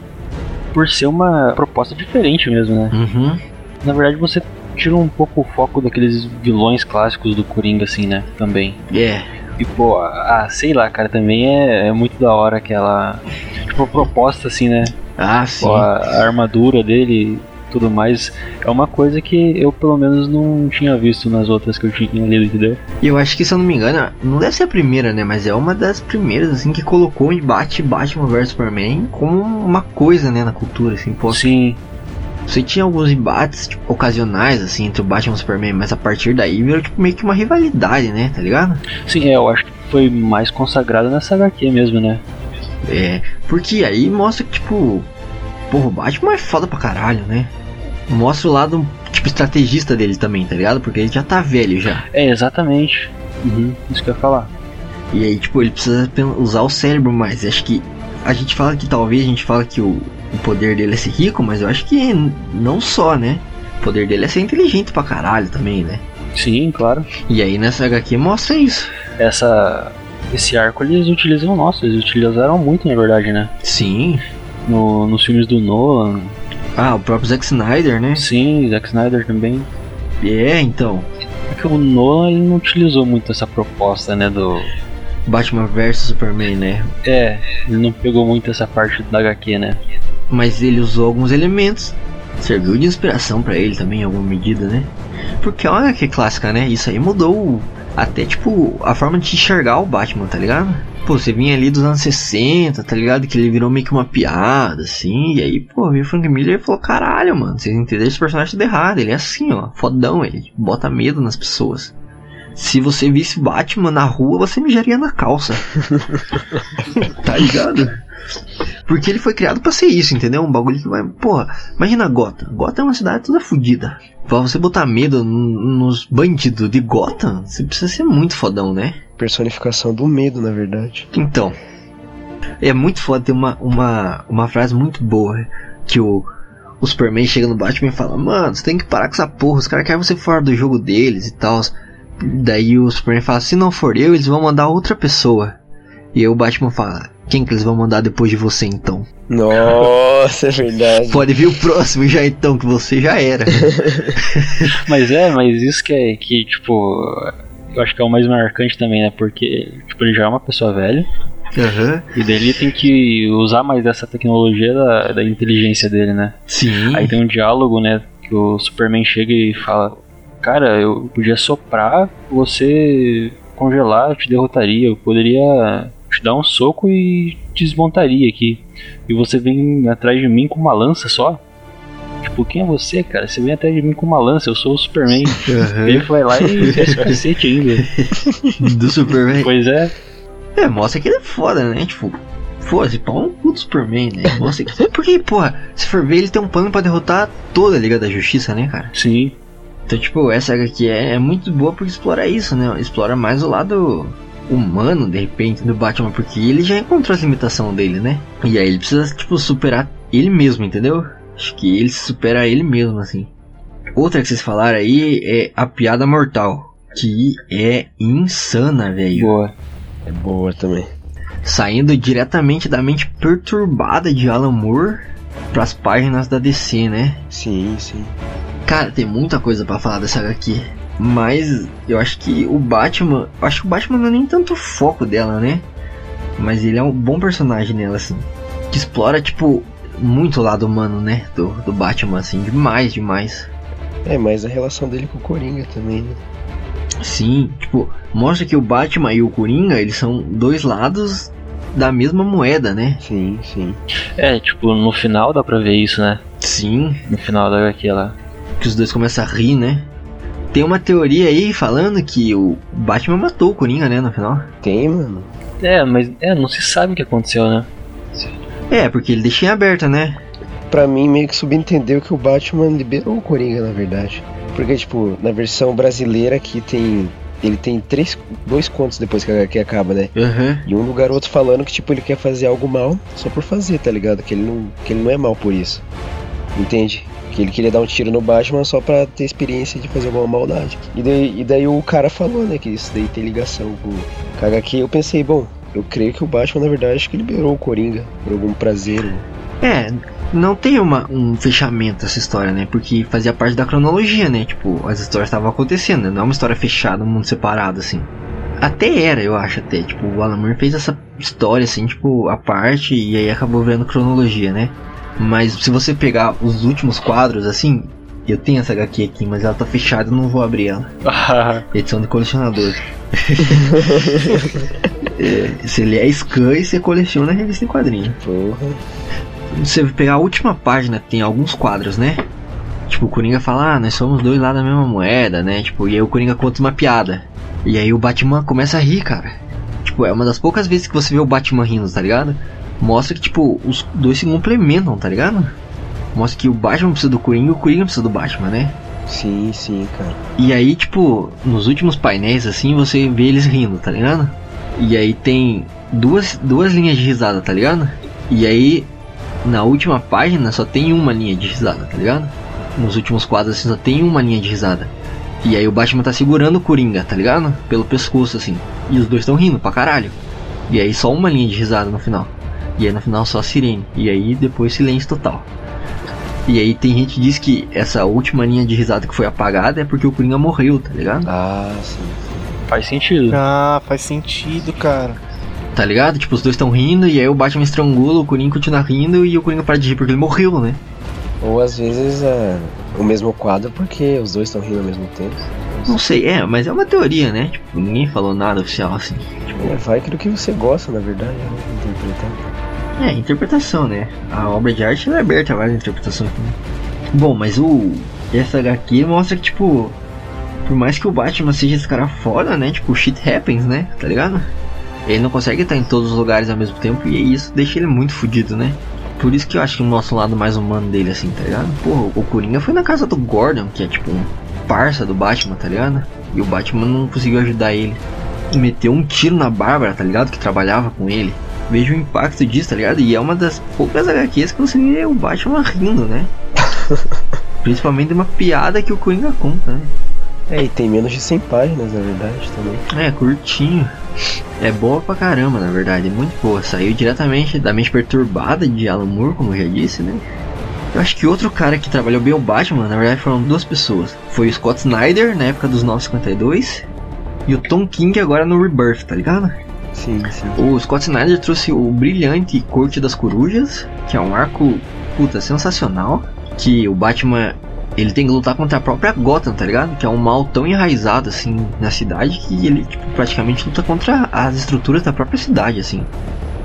por ser uma proposta diferente mesmo, né? Uhum. Na verdade, você tira um pouco o foco daqueles vilões clássicos do Coringa, assim, né? Também. É. E, pô, ah, sei lá, cara, também é, é muito da hora aquela. Tipo, a proposta, assim, né? Ah, sim. Pô, a, a armadura dele tudo mais, é uma coisa que eu pelo menos não tinha visto nas outras que eu tinha lido, entendeu? E eu acho que, se eu não me engano, não deve ser a primeira, né? Mas é uma das primeiras, assim, que colocou o embate Batman vs Superman como uma coisa, né, na cultura, assim, pô. Sim, Você tinha alguns embates, tipo, ocasionais, assim, entre o Batman e o Superman, mas a partir daí virou, tipo, meio que uma rivalidade, né? Tá ligado? sim, é, eu acho que foi mais consagrado nessa HQ mesmo, né? É, porque aí mostra que, tipo, porra, o Batman é foda pra caralho, né? Mostra o lado, tipo, estrategista dele também, tá ligado? Porque ele já tá velho já. É, exatamente. Uhum, isso que eu ia falar. E aí, tipo, ele precisa usar o cérebro mais. Acho que a gente fala que talvez a gente fala que o, o poder dele é ser rico, mas eu acho que não só, né? O poder dele é ser inteligente pra caralho também, né? Sim, claro. E aí nessa HQ mostra isso. Essa. Esse arco eles utilizam, nossa, eles utilizaram muito na verdade, né? Sim. No, nos filmes do Nolan, Ah, o próprio Zack Snyder, né? sim, Zack Snyder também. É, então. É que o Nolan ele não utilizou muito essa proposta, né? Do. Batman vs Superman, né? É, ele não pegou muito essa parte da HQ, né? Mas ele usou alguns elementos. Serviu de inspiração pra ele também, em alguma medida, né? Porque olha que clássica, né? Isso aí mudou até, tipo, a forma de enxergar o Batman, tá ligado? Pô, você vinha ali dos anos 60, tá ligado? Que ele virou meio que uma piada, assim. E aí, pô, veio o Frank Miller e falou: caralho, mano, vocês entenderam esse personagem tudo errado. Ele é assim, ó, fodão, ele bota medo nas pessoas. Se você visse Batman na rua, você mijaria na calça. tá ligado? Porque ele foi criado pra ser isso, entendeu? Um bagulho que vai. Porra, imagina Gotham. Gotham é uma cidade toda fodida. Pra você botar medo nos bandidos de Gotham, você precisa ser muito fodão, né? Personificação do medo, na verdade. Então. É muito foda ter uma, uma, uma frase muito boa. Que o, o Superman chega no Batman e fala: Mano, você tem que parar com essa porra. Os caras querem você fora do jogo deles e tal. Daí o Superman fala: Se não for eu, eles vão mandar outra pessoa. E aí o Batman fala: Quem que eles vão mandar depois de você então? Nossa, é verdade. Pode vir o próximo já então, que você já era. Mas é, mas isso que é que, tipo. Eu acho que é o mais marcante também, né? Porque, tipo, ele já é uma pessoa velha. Aham. E daí ele tem que usar mais dessa tecnologia da, da inteligência dele, né? Sim. Aí tem um diálogo, né? Que o Superman chega e fala: Cara, eu podia soprar, você congelar, eu te derrotaria. Eu poderia te dar um soco e te desmontaria aqui. E você vem atrás de mim com uma lança só? Tipo, quem é você, cara? Você vem atrás de mim com uma lança, eu sou o Superman. Aham. Ele vai lá e o cacete ainda. Do Superman. Pois é. É, mostra que ele é foda, né? Tipo, foda-se, pau no cu do Superman, né? Mostra que. Porque, porra, se for ver, ele tem um plano pra derrotar toda a Liga da Justiça, né, cara? Sim. Então, tipo, essa HQ é, é muito boa porque explora isso, né? Explora mais o lado humano, de repente, do Batman, porque ele já encontrou as limitações dele, né? E aí ele precisa, tipo, superar ele mesmo, entendeu? Acho que ele se supera a ele mesmo, assim. Outra que vocês falaram aí é a piada mortal, que é insana, velho. Boa. É boa também. Saindo diretamente da mente perturbada de Alan Moore pras páginas da DC, né? Sim, sim. Cara, tem muita coisa pra falar dessa HQ. Mas eu acho que o Batman. Eu acho que o Batman não é nem tanto o foco dela, né? Mas ele é um bom personagem nela, assim. Que explora, tipo, muito lado humano, né? Do, do Batman, assim. Demais, demais. É, mas a relação dele com o Coringa também, né? Sim, tipo, mostra que o Batman e o Coringa, eles são dois lados da mesma moeda, né? Sim, sim. É, tipo, no final dá pra ver isso, né? Sim, No final da HQ lá. que os dois começam a rir, né? Tem uma teoria aí falando que o Batman matou o Coringa, né, no final. Tem, mano. É, mas é, não se sabe o que aconteceu, né? É, porque ele deixa em aberta, né? Pra mim, meio que subentendeu que o Batman liberou o Coringa, na verdade. Porque, tipo, na versão brasileira aqui tem. Ele tem três, dois contos depois que a HQ acaba, né? Aham. E um do garoto falando que, tipo, ele quer fazer algo mal só por fazer, tá ligado? Que ele não, que ele não é mal por isso. Entende? Que ele queria dar um tiro no Batman só pra ter experiência de fazer alguma maldade. E daí, e daí o cara falou, né, que isso daí tem ligação com com a HQ. Eu pensei, bom, eu creio que o Batman, na verdade, acho que liberou o Coringa por algum prazer. né? É, não tem uma, um fechamento essa história, né? Porque fazia parte da cronologia, né? Tipo, as histórias estavam acontecendo, né? Não é uma história fechada, um mundo separado, assim. Até era, eu acho, até. Tipo, o Alan Moore fez essa história, assim, tipo, a parte, e aí acabou virando cronologia, né? Mas se você pegar os últimos quadros, assim, eu tenho essa HQ aqui, mas ela tá fechada, eu não vou abrir ela. Edição de colecionador. é, se ele é scan e você coleciona a revista em quadrinho. Porra. Se você pegar a última página, tem alguns quadros, né? Tipo, o Coringa fala, ah, nós somos dois lá da mesma moeda, né? Tipo, e aí o Coringa conta uma piada. E aí o Batman começa a rir, cara. Tipo, é uma das poucas vezes que você vê o Batman rindo, tá ligado? Mostra que, tipo, os dois se complementam, tá ligado? Mostra que o Batman precisa do Coringa e o Coringa precisa do Batman, né? Sim, sim, cara. E aí, tipo, nos últimos painéis, assim, você vê eles rindo, tá ligado? E aí tem duas, duas linhas de risada, tá ligado? E aí, na última página, só tem uma linha de risada, tá ligado? Nos últimos quadros, assim, só tem uma linha de risada. E aí o Batman tá segurando o Coringa, tá ligado? Pelo pescoço, assim. E os dois estão rindo pra caralho. E aí só uma linha de risada no final. E aí no final só a sirene. E aí depois silêncio total. E aí tem gente que diz que essa última linha de risada que foi apagada é porque o Coringa morreu, tá ligado? Ah, sim. Faz sentido. Ah, faz sentido, cara. Tá ligado? Tipo, os dois estão rindo e aí o Batman estrangula, o Coringa continua rindo e o Coringa para de rir porque ele morreu, né? Ou às vezes é o mesmo quadro porque os dois estão rindo ao mesmo tempo. Não sei, é, mas é uma teoria, né? Tipo, ninguém falou nada oficial assim. É, vai que do que você gosta, na verdade, né? interpretando. É, interpretação, né? A obra de arte é aberta a várias interpretações também. Bom, mas o. Essa HQ mostra que, tipo. Por mais que o Batman seja esse cara foda, né? Tipo, shit happens, né? Tá ligado? Ele não consegue estar em todos os lugares ao mesmo tempo e isso deixa ele muito fudido, né? Por isso que eu acho que o lado mais humano dele, assim, tá ligado? Porra, o Coringa foi na casa do Gordon, que é tipo um parça do Batman, tá ligado? E o Batman não conseguiu ajudar ele. Meteu um tiro na Bárbara, tá ligado? Que trabalhava com ele. Vejo o impacto disso, tá ligado? E é uma das poucas HQs que você vê o Batman rindo, né? Principalmente de uma piada que o Coringa conta, né? É, e tem menos de 100 páginas, na verdade, também. É, curtinho. É boa pra caramba, na verdade, é muito boa. Saiu diretamente da mente perturbada de Alan Moore, como eu já disse, né? Eu acho que outro cara que trabalhou bem o Batman, na verdade, foram duas pessoas. Foi o Scott Snyder, na época dos 952, e o Tom King agora no Rebirth, tá ligado? Sim, sim. O Scott Snyder trouxe o brilhante Corte das Corujas, que é um arco, puta, sensacional. Que o Batman, ele tem que lutar contra a própria Gotham, tá ligado? Que é um mal tão enraizado, assim, na cidade, que ele, tipo, praticamente luta contra as estruturas da própria cidade, assim.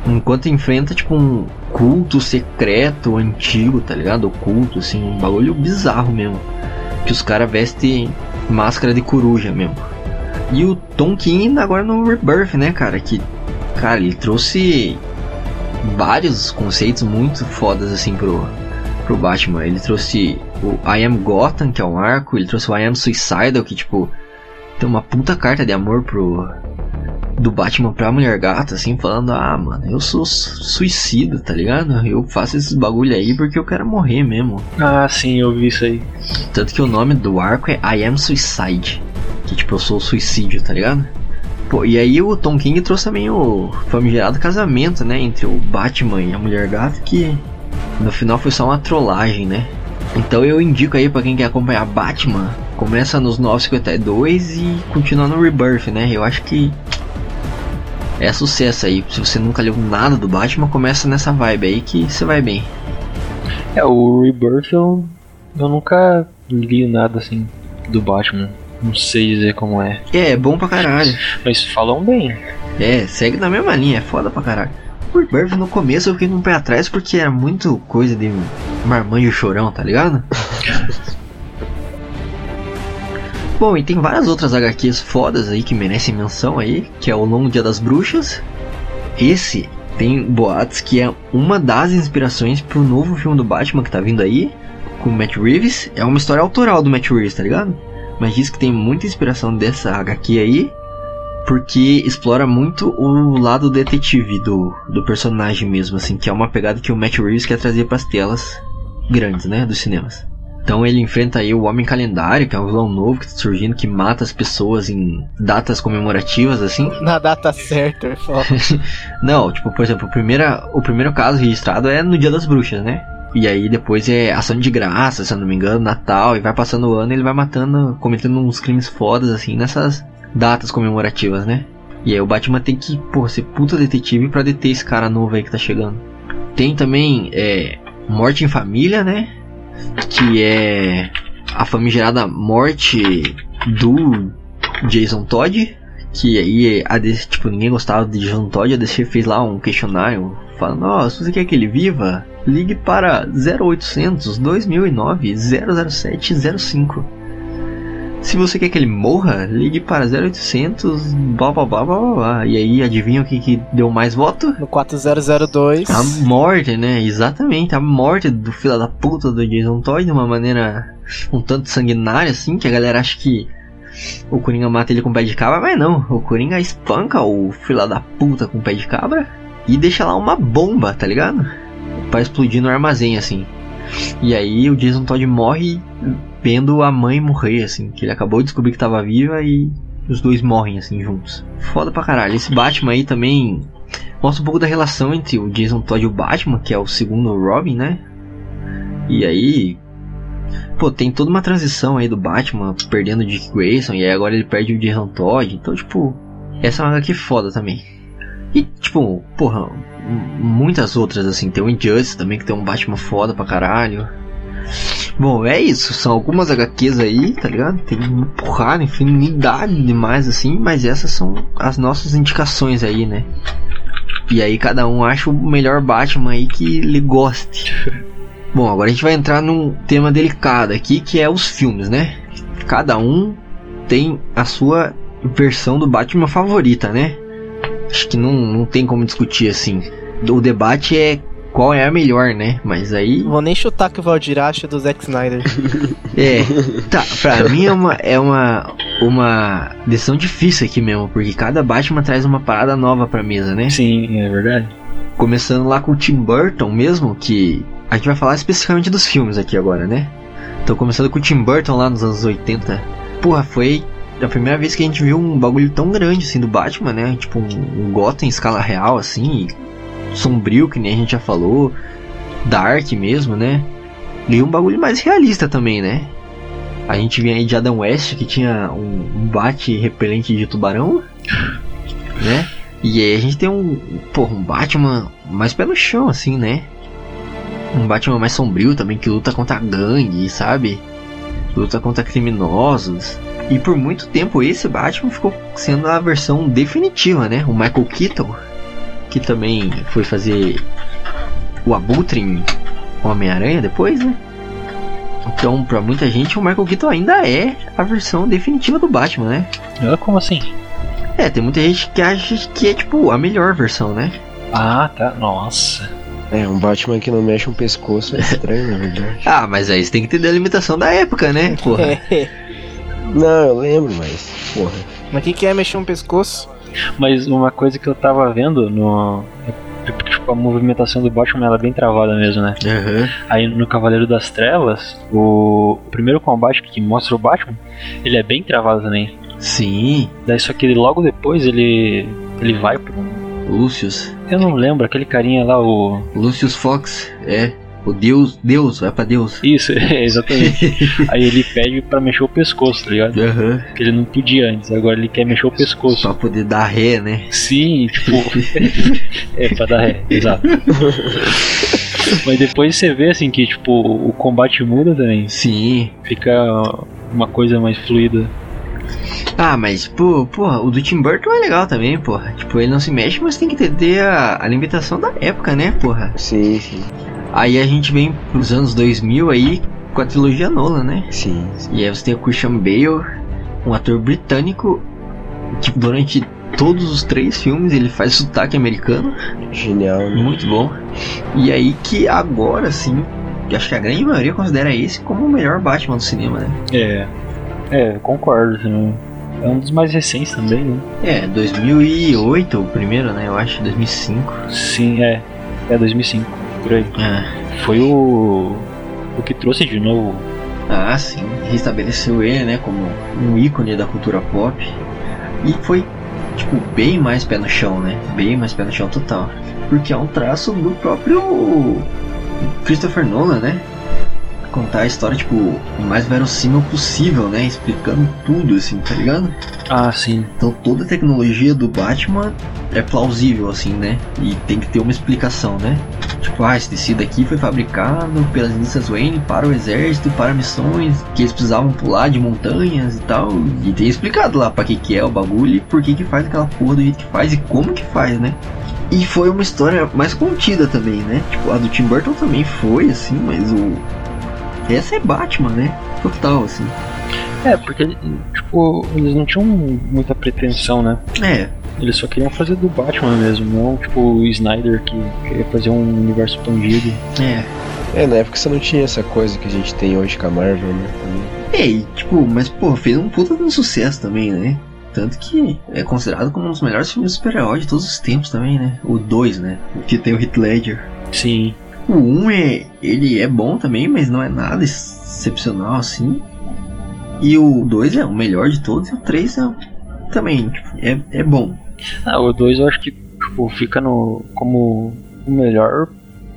Enquanto enfrenta, tipo, um culto secreto, antigo, tá ligado? Oculto, assim, um bagulho bizarro mesmo. Que os caras vestem máscara de coruja mesmo. E o Tom King agora no Rebirth, né, cara? Que, cara, ele trouxe vários conceitos muito fodas, assim, pro, pro Batman. Ele trouxe o I Am Gotham, que é um arco. Ele trouxe o I Am Suicidal, que, tipo, tem uma puta carta de amor pro... Do Batman pra Mulher Gata, assim, falando, ah, mano, eu sou suicida, tá ligado? Eu faço esses bagulho aí porque eu quero morrer mesmo. Ah, sim, eu vi isso aí. Tanto que o nome do arco é I Am Suicide. Que tipo, eu sou o suicídio, tá ligado? Pô, e aí o Tom King trouxe também o famigerado casamento, né? Entre o Batman e a Mulher Gato, que no final foi só uma trollagem, né? Então eu indico aí pra quem quer acompanhar Batman, começa nos 952 e continua no Rebirth, né? Eu acho que é sucesso aí. Se você nunca leu nada do Batman, começa nessa vibe aí que você vai bem. É, o Rebirth eu, eu nunca li nada assim do Batman. Não sei dizer como é. É, é bom pra caralho. Mas falam bem. É, segue na mesma linha, é foda pra caralho. O Rebirth no começo eu fiquei com o pé atrás porque era muito coisa de marmanjo chorão, tá ligado? Bom, e tem várias outras HQs fodas aí que merecem menção aí, que é o Longo Dia das Bruxas. Esse tem boatos que é uma das inspirações pro novo filme do Batman que tá vindo aí, com o Matt Reeves. É uma história autoral do Matt Reeves, tá ligado? Mas diz que tem muita inspiração dessa HQ aí, porque explora muito o lado detetive do, do personagem mesmo, assim, que é uma pegada que o Matt Reeves quer trazer para as telas grandes, né, dos cinemas. Então ele enfrenta aí o Homem Calendário, que é um vilão novo que tá surgindo, que mata as pessoas em datas comemorativas, assim. Na data certa, é foda. Não, tipo, por exemplo, o primeiro, o primeiro caso registrado é no Dia das Bruxas, né? E aí depois é ação de graça, se eu não me engano, Natal, e vai passando o ano ele vai matando, cometendo uns crimes fodas, assim, nessas datas comemorativas, né? E aí o Batman tem que, pô, ser puta detetive pra deter esse cara novo aí que tá chegando. Tem também, é, Morte em Família, né? Que é a famigerada morte do Jason Todd. Que aí, a DC, tipo, ninguém gostava de Jason Todd. A DC fez lá um questionário falando: Ó, se você quer que ele viva, ligue para 0800 2009 007 05. Se você quer que ele morra, ligue para 0800 blá blá blá blá blá. E aí, adivinha o que, que deu mais voto? No 4002. A morte, né? Exatamente, a morte do filho da puta do Jason Todd de uma maneira um tanto sanguinária, assim, que a galera acha que o Coringa mata ele com pé de cabra, mas não. O Coringa espanca o filho da puta com pé de cabra e deixa lá uma bomba, tá ligado? Pra explodir no armazém, assim. E aí o Jason Todd morre vendo a mãe morrer, assim, que ele acabou de descobrir que tava viva e os dois morrem, assim, juntos. Foda pra caralho. Esse Batman aí também mostra um pouco da relação entre o Jason Todd e o Batman, que é o segundo Robin, né? E aí, pô, tem toda uma transição aí do Batman perdendo o Dick Grayson e aí agora ele perde o Jason Todd. Então, tipo, essa é uma HQ foda também. E, tipo, porra, muitas outras, assim. Tem o Injustice também, que tem um Batman foda pra caralho. Bom, é isso. São algumas HQs aí, tá ligado? Tem uma porrada, infinidade demais, assim. Mas essas são as nossas indicações aí, né? E aí cada um acha o melhor Batman aí que lhe goste. Bom, agora a gente vai entrar num tema delicado aqui, que é os filmes, né? Cada um tem a sua versão do Batman favorita, né? Acho que não, não tem como discutir assim. O debate é qual é a melhor, né? Mas aí. Vou nem chutar que o Valdir acha do Zack Snyder. É. Tá, pra mim é uma, é uma, uma decisão difícil aqui mesmo, porque cada Batman traz uma parada nova pra mesa, né? Sim, é verdade. Começando lá com o Tim Burton mesmo, que a gente vai falar especificamente dos filmes aqui agora, né? Então começando com o Tim Burton lá nos anos 80. Porra, foi a primeira vez que a gente viu um bagulho tão grande assim do Batman, né? Tipo um, um Gotham em escala real assim, sombrio que nem a gente já falou, dark mesmo, né? E um bagulho mais realista também, né? A gente vinha aí de Adam West que tinha um, um bate repelente de tubarão, né? E aí a gente tem um, porra, um Batman mais pé no chão, assim, né? Um Batman mais sombrio também, que luta contra gangue, sabe? Luta contra criminosos. E por muito tempo esse Batman ficou sendo a versão definitiva, né? O Michael Keaton, que também foi fazer o Abutre em Homem-Aranha depois, né? Então, pra muita gente, o Michael Keaton ainda é a versão definitiva do Batman, né? Ah, Como assim? É, tem muita gente que acha que é tipo a melhor versão, né? Ah, tá. Nossa. É, um Batman que não mexe um pescoço é estranho, na verdade. Ah, mas aí você tem que entender a limitação da época, né? Porra. Não, eu lembro, mas, porra. Mas quem quer mexer um pescoço? Mas uma coisa que eu tava vendo no. Tipo, a movimentação do Batman ela é bem travada mesmo, né? Aham. Aí no Cavaleiro das Trevas, o, o primeiro combate que mostra o Batman, ele é bem travado também. Sim, Daí só que ele, logo depois ele. ele vai pro. Lucius. Eu não lembro, aquele carinha lá, o. Lucius Fox, é. O Deus, Deus, vai pra Deus. Isso, é, exatamente. Aí ele pede pra mexer o pescoço, tá ligado? Aham. Porque ele não podia antes, agora ele quer mexer o pescoço. Pra poder dar ré, né? Sim, tipo. é, pra dar ré, exato. Mas depois você vê assim que tipo, o combate muda também. Sim. Fica uma coisa mais fluida. Ah, mas, pô, porra, o do Tim Burton é legal também, porra. Tipo, ele não se mexe, mas tem que entender a, a limitação da época, né, porra? Sim, sim. Aí a gente vem pros anos 2000 aí com a trilogia Nolan, né? Sim. E aí você tem o Christian Bale, um ator britânico que durante todos os três filmes ele faz sotaque americano, Genial, né? muito bom. E aí que agora sim, acho que a grande maioria considera esse como o melhor Batman do cinema, né? É. É, eu concordo. assim, É um dos mais recentes também, né? É, 2008 o primeiro, né? Eu acho, 2005. Sim, é. É 2005, por aí. É. Foi o. O que trouxe de novo. Ah, sim, restabeleceu ele, né, como um ícone da cultura pop. E foi, tipo, bem mais pé no chão, né? Bem mais pé no chão total. Porque é um traço do próprio Christopher Nolan, né? Contar a história, tipo, o mais verossímil possível, né? Explicando tudo, assim, tá ligado? Ah, sim. Então toda a tecnologia do Batman é plausível, assim, né? E tem que ter uma explicação, né? Tipo, ah, esse tecido aqui foi fabricado pelas indústrias Wayne para o exército, para missões que eles precisavam pular de montanhas e tal. E tem explicado lá pra que que é o bagulho e por que que faz aquela porra do jeito que faz e como que faz, né? E foi uma história mais contida também, né? Tipo, a do Tim Burton também foi, assim, mas o... Essa é Batman, né? Total, assim. É, porque, tipo, eles não tinham muita pretensão, né? É, Eles só queriam fazer do Batman mesmo, não tipo o Snyder que queria fazer um universo expandido. é. É, na época você não tinha essa coisa que a gente tem hoje com a Marvel, né? É, e, tipo, mas pô, fez um puta de um sucesso também, né? Tanto que é considerado como um dos melhores filmes de super-herói de todos os tempos também, né? O 2, né? O que tem o Heath Ledger. Sim. O 1 um é. ele é bom também, mas não é nada excepcional assim. E o 2 é o melhor de todos, e o 3 é também, tipo, é, é bom. Ah, o 2 eu acho que tipo, fica no como o melhor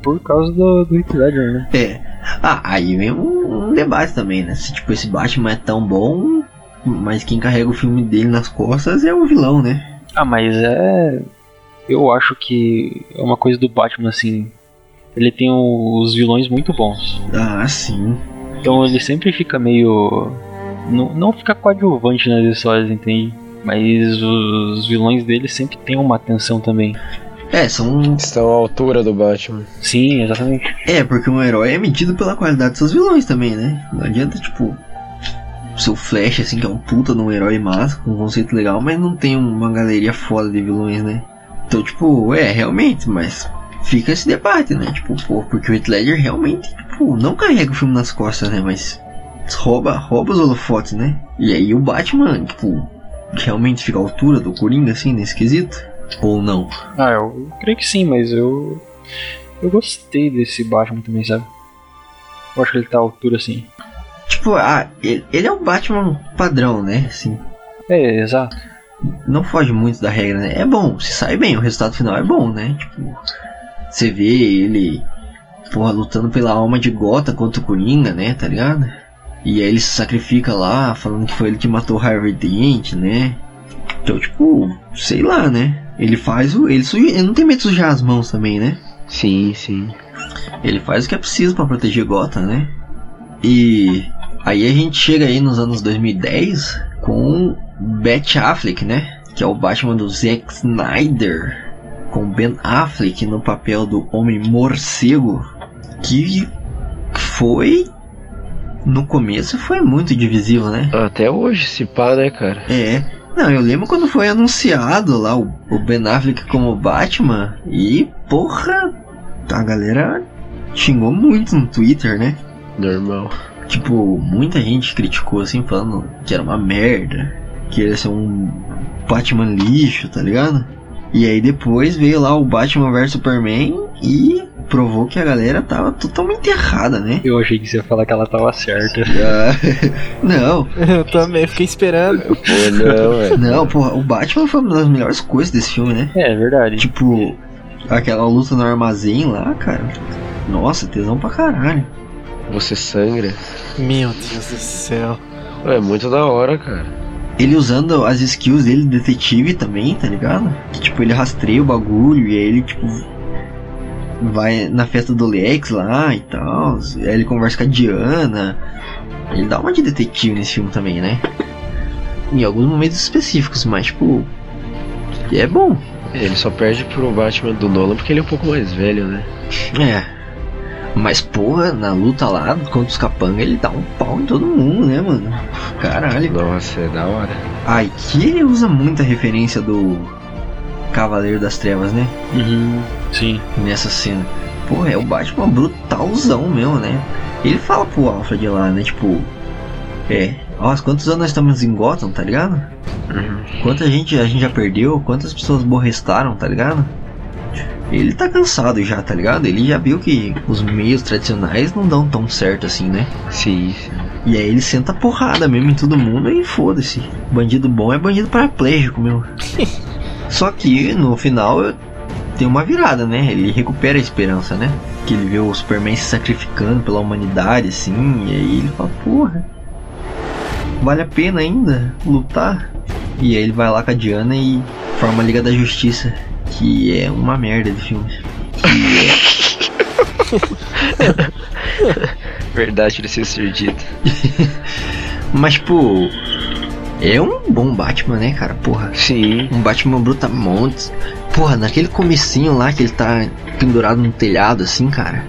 por causa do, do Heath Ledger, né? É. Ah, aí vem um, um debate também, né? Se tipo, esse Batman é tão bom, mas quem carrega o filme dele nas costas é o vilão, né? Ah, mas é. Eu acho que é uma coisa do Batman assim. Ele tem os vilões muito bons. Ah, sim. Então ele sempre fica meio. Não, não fica coadjuvante nas histórias, entende? Mas os vilões dele sempre tem uma atenção também. É, são. Estão à altura do Batman. Sim, exatamente. É, porque um herói é medido pela qualidade dos seus vilões também, né? Não adianta, tipo. Seu Flash, assim, que é um puta de um herói massa, com um conceito legal, mas não tem uma galeria foda de vilões, né? Então, tipo, é, realmente, mas fica esse debate, né? Tipo, pô, porque o Heath Ledger realmente, tipo, não carrega o filme nas costas, né? Mas rouba, rouba os holofotes, né? E aí o Batman, tipo, realmente fica à altura do Coringa, assim, nesse quesito? Ou não? Ah, eu creio que sim, mas eu. Eu gostei desse Batman também, sabe? Eu acho que ele tá à altura assim. Tipo, ah, ele, ele é o Batman padrão, né? Assim, É, exato. não foge muito da regra, né? É bom, se sai bem, o resultado final é bom, né? Tipo, você vê ele, porra, lutando pela alma de Gota contra o Coringa, né? Tá ligado? E aí ele se sacrifica lá, falando que foi ele que matou o Harvey Dent, né? Então, tipo, sei lá, né? Ele faz o. Ele, suja, ele não tem medo de sujar as mãos também, né? Sim, sim. Ele faz o que é preciso pra proteger Gotham, né? E aí a gente chega aí nos anos 2010 com Bet Affleck, né? Que é o Batman do Zack Snyder, com Ben Affleck no papel do Homem Morcego, que foi no começo foi muito divisivo, né? Até hoje, se pá, né, cara? É. Não, eu lembro quando foi anunciado lá o, o Ben Affleck como Batman e porra, a galera xingou muito no Twitter, né? Normal. Tipo, muita gente criticou assim, falando que era uma merda, que ia ser um Batman lixo, tá ligado? E aí depois veio lá o Batman vs Superman e provou que a galera tava totalmente errada, né? Eu achei que você ia falar que ela tava certa. Ah, não, Eu também fiquei esperando. Pô, não, é. não, porra, o Batman foi uma das melhores coisas desse filme, né? É, verdade. Tipo, aquela luta no armazém lá, cara. Nossa, tesão pra caralho. Você sangra. Meu Deus do céu. É muito da hora, cara. Ele usando as skills dele de detetive também, tá ligado? Que tipo, ele rastreia o bagulho e aí ele, tipo, vai na festa do Lex lá e tal. Aí ele conversa com a Diana. Ele dá uma de detetive nesse filme também, né? Em alguns momentos específicos, mas tipo. É bom. Ele só perde pro Batman do Nolan porque ele é um pouco mais velho, né? É. Mas porra, na luta lá contra os capanga ele dá um pau em todo mundo, né, mano? Caralho. Nossa, é da hora. Ai, que ele usa muita referência do Cavaleiro das Trevas, né? Uhum, sim. Nessa cena. Porra, é o Batman brutalzão mesmo, né? Ele fala pro Alfred lá, né? Tipo, é, nossa, quantos anos nós estamos em Gotham, tá ligado? Quanta gente a gente já perdeu, quantas pessoas borrestaram, tá ligado? Ele tá cansado já, tá ligado? Ele já viu que os meios tradicionais não dão tão certo assim, né? Sim, sim. E aí ele senta porrada mesmo em todo mundo e foda-se. Bandido bom é bandido paraplégico mesmo. Só que no final tem uma virada, né? Ele recupera a esperança, né? Que ele vê o Superman se sacrificando pela humanidade, assim, e aí ele fala, porra, vale a pena ainda lutar? E aí ele vai lá com a Diana e forma a Liga da Justiça, que é uma merda de filme. Que é Verdade precisa ser dita. Mas, tipo, é um bom Batman, né, cara? Porra. Sim. Um Batman Brutamontes. Porra, naquele comecinho lá que ele tá pendurado no telhado, assim, cara.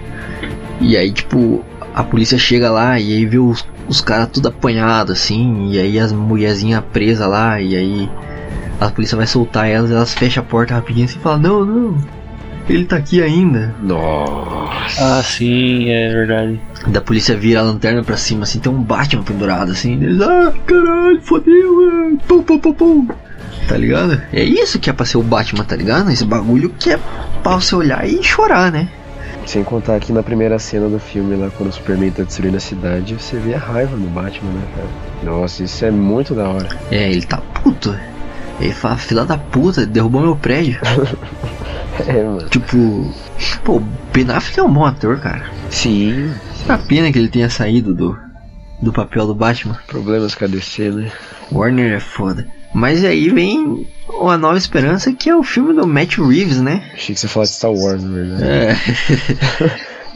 E aí, tipo, a polícia chega lá e aí vê os, os caras tudo apanhado, assim. E aí as mulherzinhas presas lá. E aí a polícia vai soltar elas, elas fecham a porta rapidinho assim e falam: Não, não, ele tá aqui ainda. Nossa. Ah, sim, é verdade. Da polícia vira a lanterna pra cima, assim, tem um Batman pendurado, assim. Eles, ah, caralho, fodeu, mano. Pum, pum, pum, pum. Tá ligado? É isso que é pra ser o Batman, tá ligado? Esse bagulho que é pra você olhar e chorar, né? Sem contar que na primeira cena do filme, lá quando o Superman tá destruindo a cidade, você vê a raiva no Batman, né, cara? Nossa, isso é muito da hora. É, ele tá puto. Ele fala, filha da puta, derrubou meu prédio. É, mano. tipo, pô, o Ben Affleck é um bom ator, cara. Sim. É uma pena que ele tenha saído do, do papel do Batman. Problemas com a DC, né? Warner é foda. Mas aí vem uma nova esperança que é o filme do Matt Reeves, né? Achei que você falasse Star Wars, na verdade. É.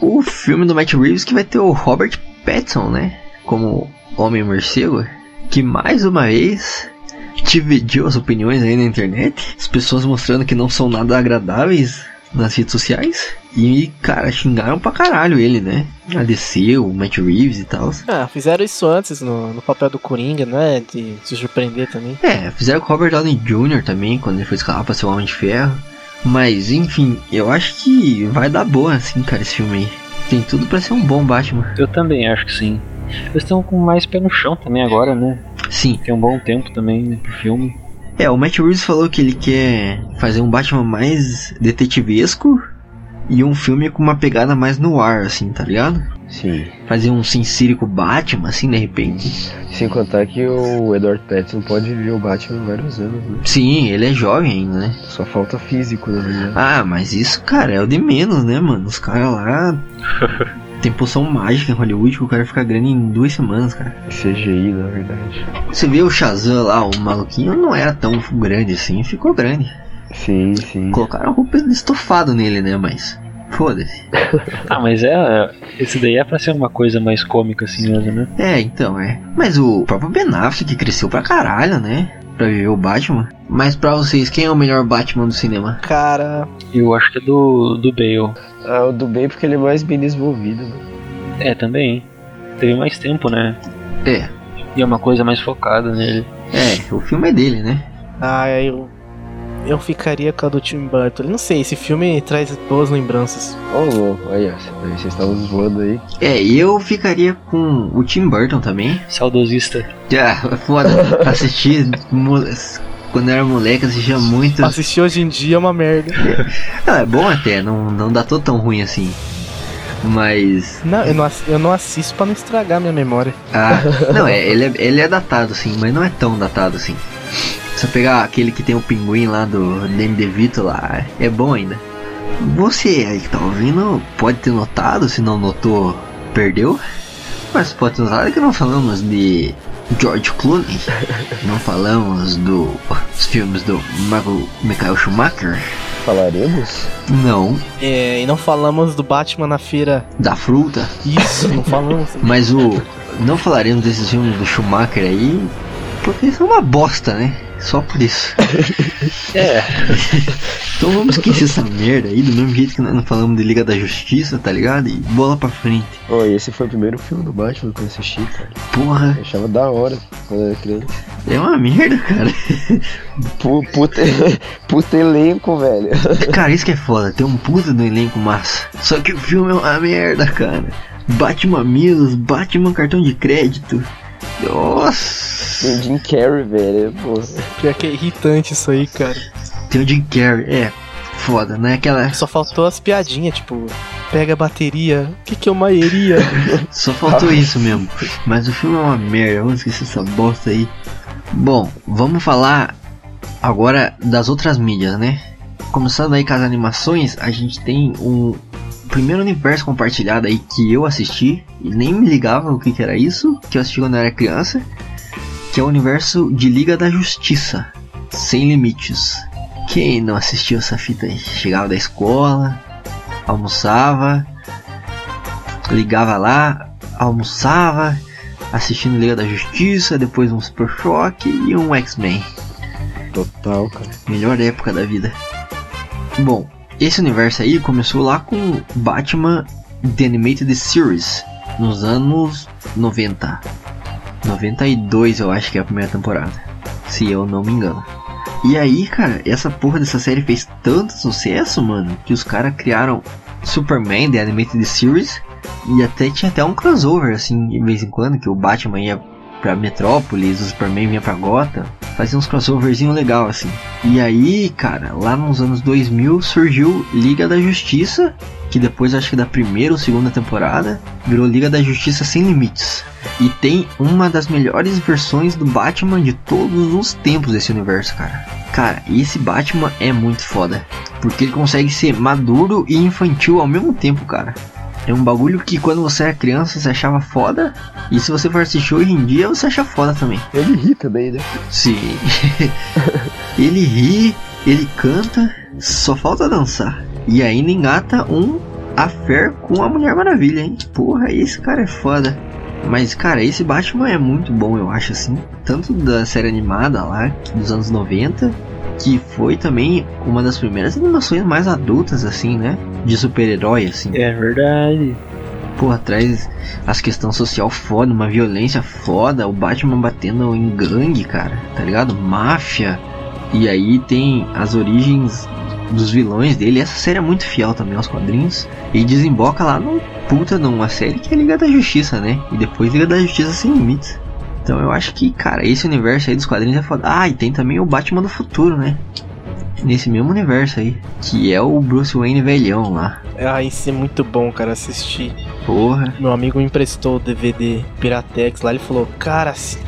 o filme do Matt Reeves que vai ter o Robert Pattinson, né? Como Homem Morcego. Que mais uma vez dividiu as opiniões aí na internet. As pessoas mostrando que não são nada agradáveis nas redes sociais. E, cara, xingaram pra caralho ele, né? A DC, o Matt Reeves e tal. Ah, fizeram isso antes no, no papel do Coringa, né? De se surpreender também. É, fizeram com o Robert Downey Jr. também, quando ele foi escalar pra ser o Homem de Ferro. Mas, enfim, eu acho que vai dar boa, assim, cara, esse filme aí. Tem tudo pra ser um bom Batman. Eu também acho que sim. Eles estão com mais pé no chão também agora, né? Sim. Tem um bom tempo também né, pro filme. É, o Matt Reeves falou que ele quer fazer um Batman mais detetivesco e um filme com uma pegada mais no ar, assim, tá ligado? Sim. Fazer um Sin City com o Batman, assim, de repente. Sem contar que o Edward Pattinson pode ver o Batman vários anos, né? Sim, ele é jovem ainda, né? Só falta físico, na verdade. Ah, mas isso, cara, é o de menos, né, mano? Os caras lá. Tem poção mágica em Hollywood que o cara fica grande em duas semanas, cara. CGI, na verdade. Você vê o Shazam lá, o maluquinho não era tão grande assim, ficou grande. Sim, sim. Colocaram roupa estofado nele, né? Mas. Foda-se. Ah, mas é. Esse daí é pra ser uma coisa mais cômica assim mesmo, né? É, então, é. Mas o próprio Ben Affleck cresceu pra caralho, né? Pra viver o Batman. Mas pra vocês, quem é o melhor Batman do cinema? Cara, Eu acho que é do, do Bale. Ah, o do bem porque ele é mais bem desenvolvido, né? É, também. Teve mais tempo, né? É, E é uma coisa mais focada nele. é, o filme é dele, né? ah, eu. Eu ficaria com a do Tim Burton. Não sei, esse filme traz boas lembranças. Ô, louco, aí, vocês estavam zoando aí. É, e eu ficaria com o Tim Burton também. Saudosista. Já, foda, assisti quando era moleque, assistia muito. Assistir hoje em dia é uma merda. Não, é bom até, não, não dá todo tão ruim assim. Mas. Não, eu não, eu não assisto pra não estragar minha memória. Ah, não, é, ele, é, ele é datado sim, mas não é tão datado assim. Se eu pegar aquele que tem o pinguim lá do Danny DeVito lá, é bom ainda. Você aí que tá ouvindo pode ter notado, se não notou, perdeu. Mas pode ter notado que não falamos de George Clooney, não falamos dos filmes do Michael, Michael Schumacher, Falaremos? não, É, e não falamos do Batman na feira. da fruta. Isso, não falamos. Mas o. Não falaremos desses filmes do Schumacher aí. Porque são uma bosta, né? Só por isso. É. Então vamos esquecer essa merda aí, do mesmo jeito que nós não falamos de Liga da Justiça, tá ligado? E bola pra frente. E esse foi o primeiro filme do Batman que eu assisti, cara. Porra, Eu achava da hora quando eu era criança. é uma merda, cara. Pu- Puta, puta elenco, velho. Cara, isso que é foda, tem um puta do elenco massa. Só que o filme é uma merda, cara. Batman Milos, Batman cartão de crédito. Nossa. Tem o Jim Carrey, velho. Pô. Pior que é irritante isso aí, cara. Tem o Jim Carrey, é. Foda, né? Aquela. Só faltou as piadinhas, tipo, pega a bateria. O que, que é uma eria? Só faltou isso mesmo. Mas o filme é uma merda, vamos esquecer essa bosta aí. Bom, vamos falar agora das outras mídias, né? Começando aí com as animações, a gente tem um primeiro universo compartilhado aí que eu assisti e nem me ligava o que, que era isso, que eu assisti quando eu era criança, que é o universo de Liga da Justiça, sem limites. Quem não assistiu essa fita aí? Chegava da escola, almoçava, ligava lá, almoçava, assistindo Liga da Justiça, depois um Super Choque e um X-Men. Total, cara. Melhor época da vida. Bom, esse universo aí começou lá com Batman The Animated Series, nos anos 90. 92 eu acho que é a primeira temporada, se eu não me engano. E aí, cara, essa porra dessa série fez tanto sucesso, mano, que os caras criaram Superman The Animated Series e até tinha até um crossover assim, de vez em quando, que o Batman ia pra Metrópolis, o Superman vinha pra Gotham, fazia uns crossoverzinho legal assim. E aí, cara, lá nos anos 2000 surgiu Liga da Justiça, que depois acho que da primeira ou segunda temporada virou Liga da Justiça Sem Limites. E tem uma das melhores versões do Batman de todos os tempos desse universo, cara. Cara, esse Batman é muito foda. Porque ele consegue ser maduro e infantil ao mesmo tempo, cara. É um bagulho que quando você era criança você achava foda. E se você for assistir hoje em dia, você acha foda também. Ele ri também, né? Sim. ele ri, ele canta, só falta dançar. E ainda engata um affair com a Mulher Maravilha, hein? Porra, esse cara é foda. Mas, cara, esse Batman é muito bom, eu acho, assim. Tanto da série animada lá, dos anos 90, que foi também uma das primeiras animações mais adultas, assim, né? De super-herói, assim. É verdade. Porra, traz as questões social foda, uma violência foda, o Batman batendo em gangue, cara, tá ligado? Máfia. E aí tem as origens dos vilões dele. Essa série é muito fiel também aos quadrinhos. E desemboca lá no puta numa série que é Liga da Justiça, né? E depois Liga da Justiça Sem Limites. Então eu acho que, cara, esse universo aí dos quadrinhos é foda. Ah, e tem também o Batman do futuro, né? Nesse mesmo universo aí. Que é o Bruce Wayne velhão lá. Ah, isso é muito bom, cara, assistir. Porra. Meu amigo me emprestou o DVD Piratex lá, ele falou, cara, assi-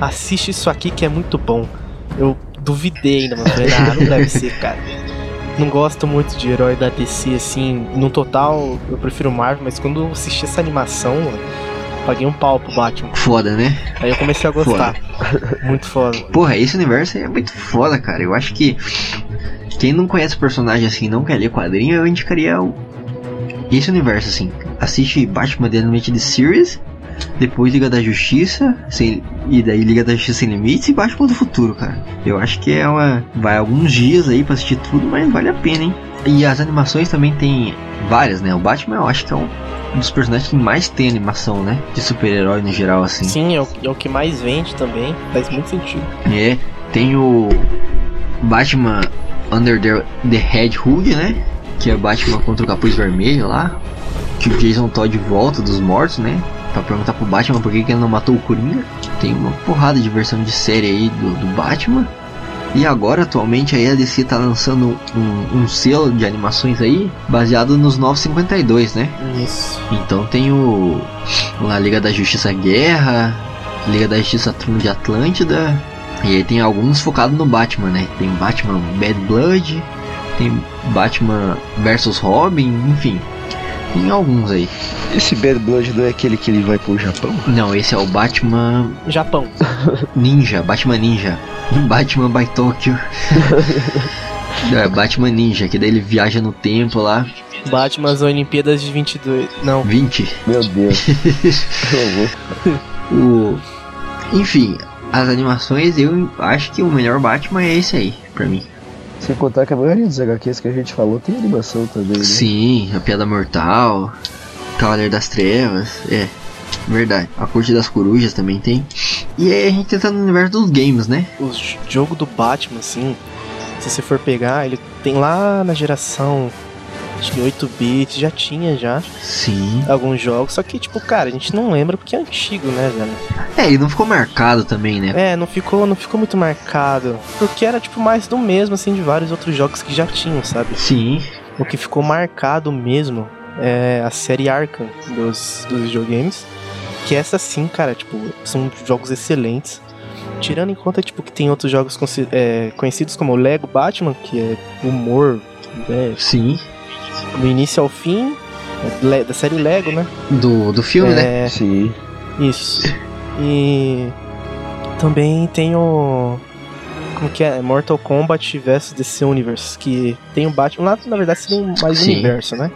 assiste isso aqui que é muito bom. Eu duvidei ainda, mas falei, ah, não deve ser, cara. Não gosto muito de herói da DC, assim, no total eu prefiro Marvel, mas quando eu assisti essa animação, paguei um pau pro Batman. Foda, né? Aí eu comecei a gostar. Muito foda. Porra, esse universo aí é muito foda, cara. Eu acho que quem não conhece o personagem assim e não quer ler quadrinho, eu indicaria o... esse universo assim. Assiste Batman The Animated Series, depois Liga da Justiça, sem... e daí Liga da Justiça Sem Limites e Batman do Futuro, cara. Eu acho que é uma. Vai alguns dias aí pra assistir tudo, mas vale a pena, hein? E as animações também tem várias, né? O Batman eu acho que é um dos personagens que mais tem animação, né? De super-herói no geral, assim. Sim, é o, é o que mais vende também, faz muito sentido. É, tem o Batman Under the, the Red Hood, né? Que é Batman contra o Capuz Vermelho lá. Que o Jason Todd volta dos mortos, né? Pra perguntar pro Batman por que, que ele não matou o Coringa. Tem uma porrada de versão de série aí do, do Batman. E agora, atualmente, aí a DC tá lançando um, um selo de animações aí baseado nos 952, né? Isso. Então tem o a Liga da Justiça Guerra, Liga da Justiça Trono de Atlântida, e aí tem alguns focados no Batman, né? Tem Batman Bad Blood, tem Batman versus Robin, enfim. Tem alguns aí. Esse Bad Blood não é aquele que ele vai pro Japão? Não, esse é o Batman Japão. Ninja, Batman Ninja. Batman by Tokyo. é, Batman Ninja, que daí ele viaja no tempo lá. Batman as Olimpíadas de 22. Não, 20. Meu Deus. O... Enfim, as animações eu acho que o melhor Batman é esse aí, pra mim. Sem contar que a maioria dos HQs que a gente falou tem animação também, né? Sim, a Piada Mortal, Cavaleiro das Trevas, é, verdade. A Corte das Corujas também tem. E aí a gente entra no universo dos games, né? o jogo do Batman, assim, se você for pegar, ele tem lá na geração, acho que 8 bits, já tinha já Sim. alguns jogos, só que, tipo, cara, a gente não lembra porque é antigo, né, velho? É, e não ficou marcado também, né? É, não ficou, não ficou muito marcado, porque era, tipo, mais do mesmo, assim, de vários outros jogos que já tinham, sabe? Sim. O que ficou marcado mesmo é a série Arkham dos, dos videogames. Que essa sim, cara, tipo, são jogos excelentes. Tirando em conta, tipo, que tem outros jogos é, conhecidos como Lego Batman, que é humor, né, Sim. Do início ao fim, da série Lego, né? Do, do filme, né? É, Sim. isso. E também tem o. Como que é? Mortal Kombat vs DC Universe, que tem o Batman. Lá, na verdade, seria um- mais Sim. universo, né?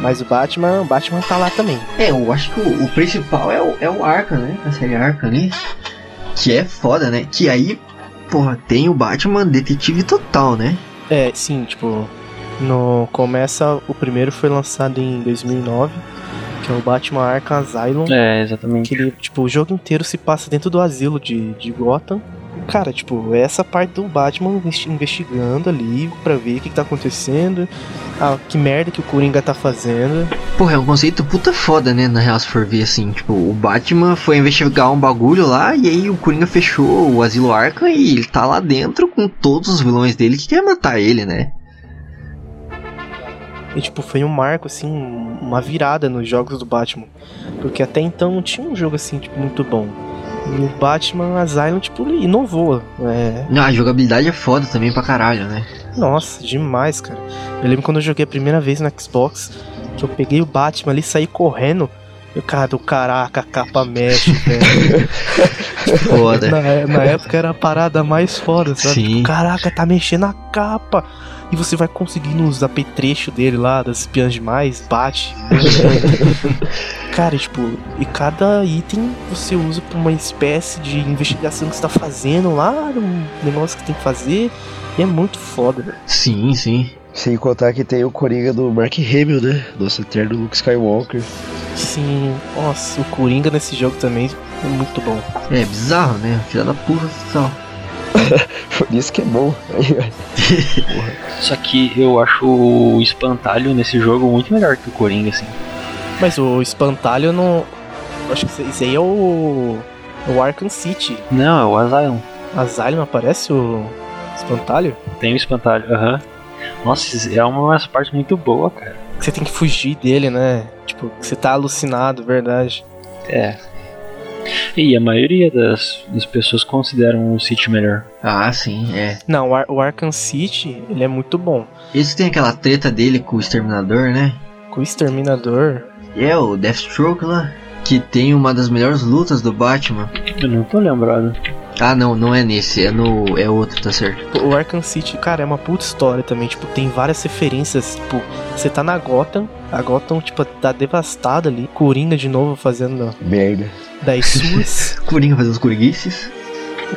Mas o Batman, o Batman tá lá também. É, eu acho que o, o principal é o, é o Arkham, né? A série Arkham ali. Que é foda, né? Que aí, porra, tem o Batman detetive total, né? É, sim, tipo, no começa o primeiro foi lançado em 2009, que é o Batman Arkham Asylum. É, exatamente. Que ele, tipo, o jogo inteiro se passa dentro do asilo de, de Gotham. Cara, tipo, é essa parte do Batman investi- investigando ali pra ver o que, que tá acontecendo, ah, que merda que o Coringa tá fazendo. Porra, é um conceito puta foda, né? Na real, se for ver assim, tipo, o Batman foi investigar um bagulho lá e aí o Coringa fechou o asilo Arkham e ele tá lá dentro com todos os vilões dele que quer matar ele, né? E, tipo, foi um marco, assim, uma virada nos jogos do Batman. Porque até então não tinha um jogo, assim, tipo, muito bom. E o Batman Asylum, tipo, inovou. É, Não, a jogabilidade é foda também pra caralho, né? Nossa, demais, cara. Eu lembro quando eu joguei a primeira vez no Xbox, que eu peguei o Batman ali e saí correndo. Eu, cara, do caraca, a capa mexe, velho. Foda. na, na época era a parada mais foda, sabe? Sim. Tipo, caraca, tá mexendo a capa. E você vai conseguindo os apetrechos dele lá, das espiãs demais, bate. Cara, tipo, e cada item você usa pra uma espécie de investigação que você tá fazendo lá, um negócio que tem que fazer. E é muito foda. Sim, sim. Sem contar que tem o Coringa do Mark Hamill, né? Nosso eterno Luke Skywalker. Sim, nossa, o Coringa nesse jogo também é muito bom. É bizarro, né? Filha da puta total. Por isso que é bom. Só que eu acho o espantalho nesse jogo muito melhor que o Coringa, assim. Mas o espantalho não. Acho que isso aí é o. O Arkham City. Não, é o Asylum. Asylum aparece o espantalho? Tem o espantalho, aham. Nossa, é uma parte muito boa, cara. Você tem que fugir dele, né? Tipo, você tá alucinado, verdade. É. E a maioria das, das pessoas consideram o City melhor. Ah, sim, é. Não, o, Ar o Arkham City, ele é muito bom. Esse tem aquela treta dele com o Exterminador, né? Com o Exterminador. É, o Deathstroke lá. Que tem uma das melhores lutas do Batman. Eu não tô lembrado. Ah, não, não é nesse, é no. É outro, tá certo. O Arkham City, cara, é uma puta história também. Tipo, tem várias referências. Tipo, você tá na Gotham, a Gotham, tipo, tá devastada ali. Coringa de novo fazendo Merda. das suas. Coringa fazendo os coringuices.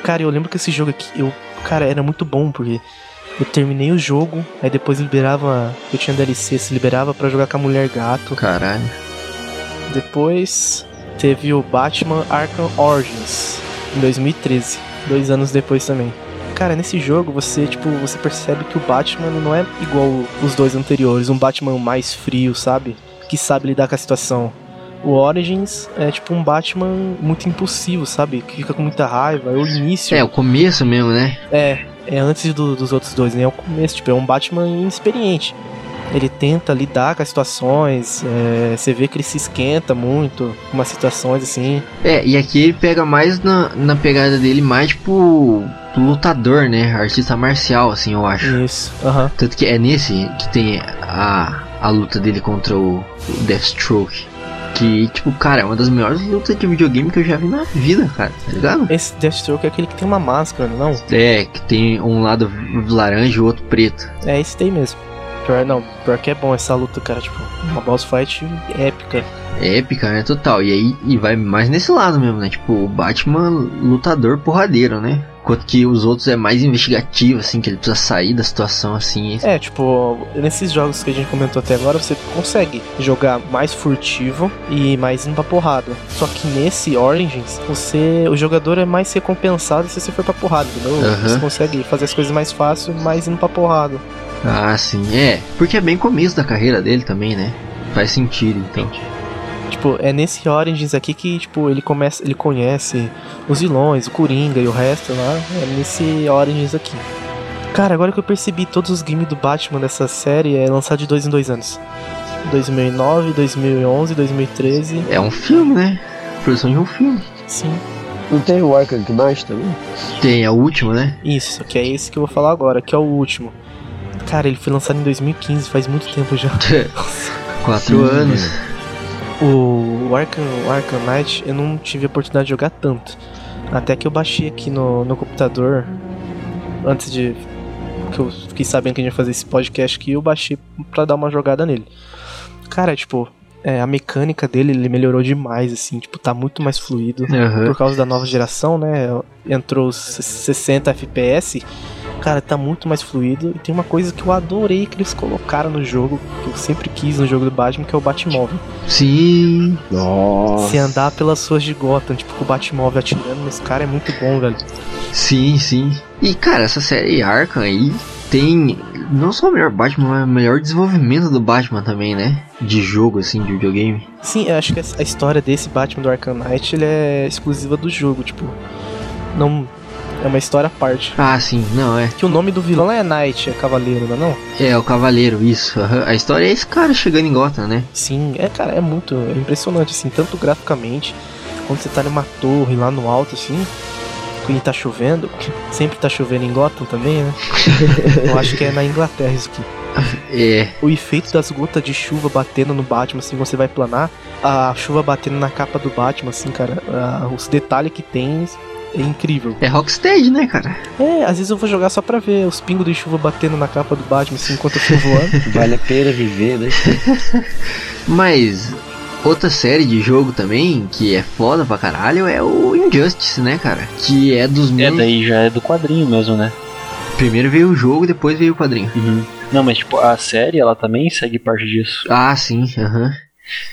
Cara, eu lembro que esse jogo aqui, eu, cara, era muito bom, porque eu terminei o jogo, aí depois liberava, eu tinha DLC, se liberava pra jogar com a Mulher Gato. Caralho. Depois teve o Batman Arkham Origins, em 2013, dois anos depois também. Cara, nesse jogo você, tipo, você percebe que o Batman não é igual os dois anteriores, um Batman mais frio, sabe? Que sabe lidar com a situação. O Origins é tipo um Batman muito impulsivo, sabe? Que fica com muita raiva. É o início. É, o começo mesmo, né? É, é antes do- dos outros dois, né? É o começo, tipo, é um Batman inexperiente. Ele tenta lidar com as situações, é, você vê que ele se esquenta muito com umas situações assim. É, e aqui ele pega mais na, na pegada dele, mais tipo. lutador, né? Artista marcial, assim, eu acho. Isso, aham. Tanto que é nesse que tem a, a luta dele contra o, o Deathstroke. Que, tipo, cara, é uma das melhores lutas de videogame que eu já vi na vida, cara, tá ligado? Esse Deathstroke é aquele que tem uma máscara, não? É, que tem um lado laranja e o outro preto. É esse daí mesmo. Pior, não, pior que é bom essa luta, cara, tipo, uma boss fight épica. É épica, né? Total. E aí e vai mais nesse lado mesmo, né? Tipo, o Batman lutador porradeiro, né? Enquanto que os outros é mais investigativo, assim, que ele precisa sair da situação, assim. É, tipo, nesses jogos que a gente comentou até agora, você consegue jogar mais furtivo e mais indo pra porrada. Só que nesse Origins, você. O jogador é mais recompensado se você for pra porrada, entendeu? Aham. Você consegue fazer as coisas mais fácil, mais indo pra porrada. Ah, sim, é. Porque é bem começo da carreira dele também, né? Faz sentido, então. Tipo, é nesse Origins aqui que, tipo, ele começa. Ele conhece os vilões, o Coringa e o resto lá. É nesse Origins aqui. Cara, agora que eu percebi, todos os games do Batman dessa série é lançado de dois em dois anos. 2009, 2011, 2013. É um filme, né? Produção de um filme. Sim. Não tem o Arkham Knight também? Tem a última, né? Isso, que é esse que eu vou falar agora, que é o último. Cara, ele foi lançado em 2015, faz muito tempo já. Quatro Sim, anos. O Arkham, o Arkham Knight eu não tive a oportunidade de jogar tanto. Até que eu baixei aqui no, no computador, antes de. que eu fiquei sabendo que a gente ia fazer esse podcast aqui, eu baixei pra dar uma jogada nele. Cara, tipo, é, a mecânica dele ele melhorou demais, assim, tipo, tá muito mais fluido. Aham. Por causa da nova geração, né? Entrou os 60 FPS. Cara, tá muito mais fluido. E tem uma coisa que eu adorei que eles colocaram no jogo, que eu sempre quis no jogo do Batman, que é o Batmóvel. Sim. Nossa. Se andar pelas ruas de Gotham, tipo, com o Batmóvel atirando nesse cara é muito bom, velho. Sim, sim. E cara, essa série Arkham aí tem não só o melhor Batman, mas o melhor desenvolvimento do Batman também, né? De jogo, assim, de videogame. Sim, eu acho que a história desse Batman do Arkham Knight ele é exclusiva do jogo, tipo. Não. É uma história à parte. Ah, sim, não, é. Que o nome do vilão é Knight, é Cavaleiro, não é não? É, o Cavaleiro, isso. A história é esse cara chegando em Gotham, né? Sim, é, cara, é muito é impressionante, assim, tanto graficamente, quando você tá numa torre lá no alto, assim, quando tá chovendo, sempre tá chovendo em Gotham também, né? Eu acho que é na Inglaterra isso aqui. É, O efeito das gotas de chuva batendo no Batman, assim, você vai planar, a chuva batendo na capa do Batman, assim, cara, ah, os detalhes que tem é incrível. é Rocksteady, né, cara? É, às vezes eu vou jogar só pra ver os pingos de chuva batendo na capa do Batman, assim, enquanto eu tô voando. Vale a pena viver, né? Mas outra série de jogo também que é foda pra caralho é o Injustice, né, cara? Que é dos É, mesmos. daí já é do quadrinho mesmo, né? Primeiro veio o jogo, depois veio o quadrinho. Uhum. Não, mas tipo, a série ela também segue parte disso. Ah, sim, aham.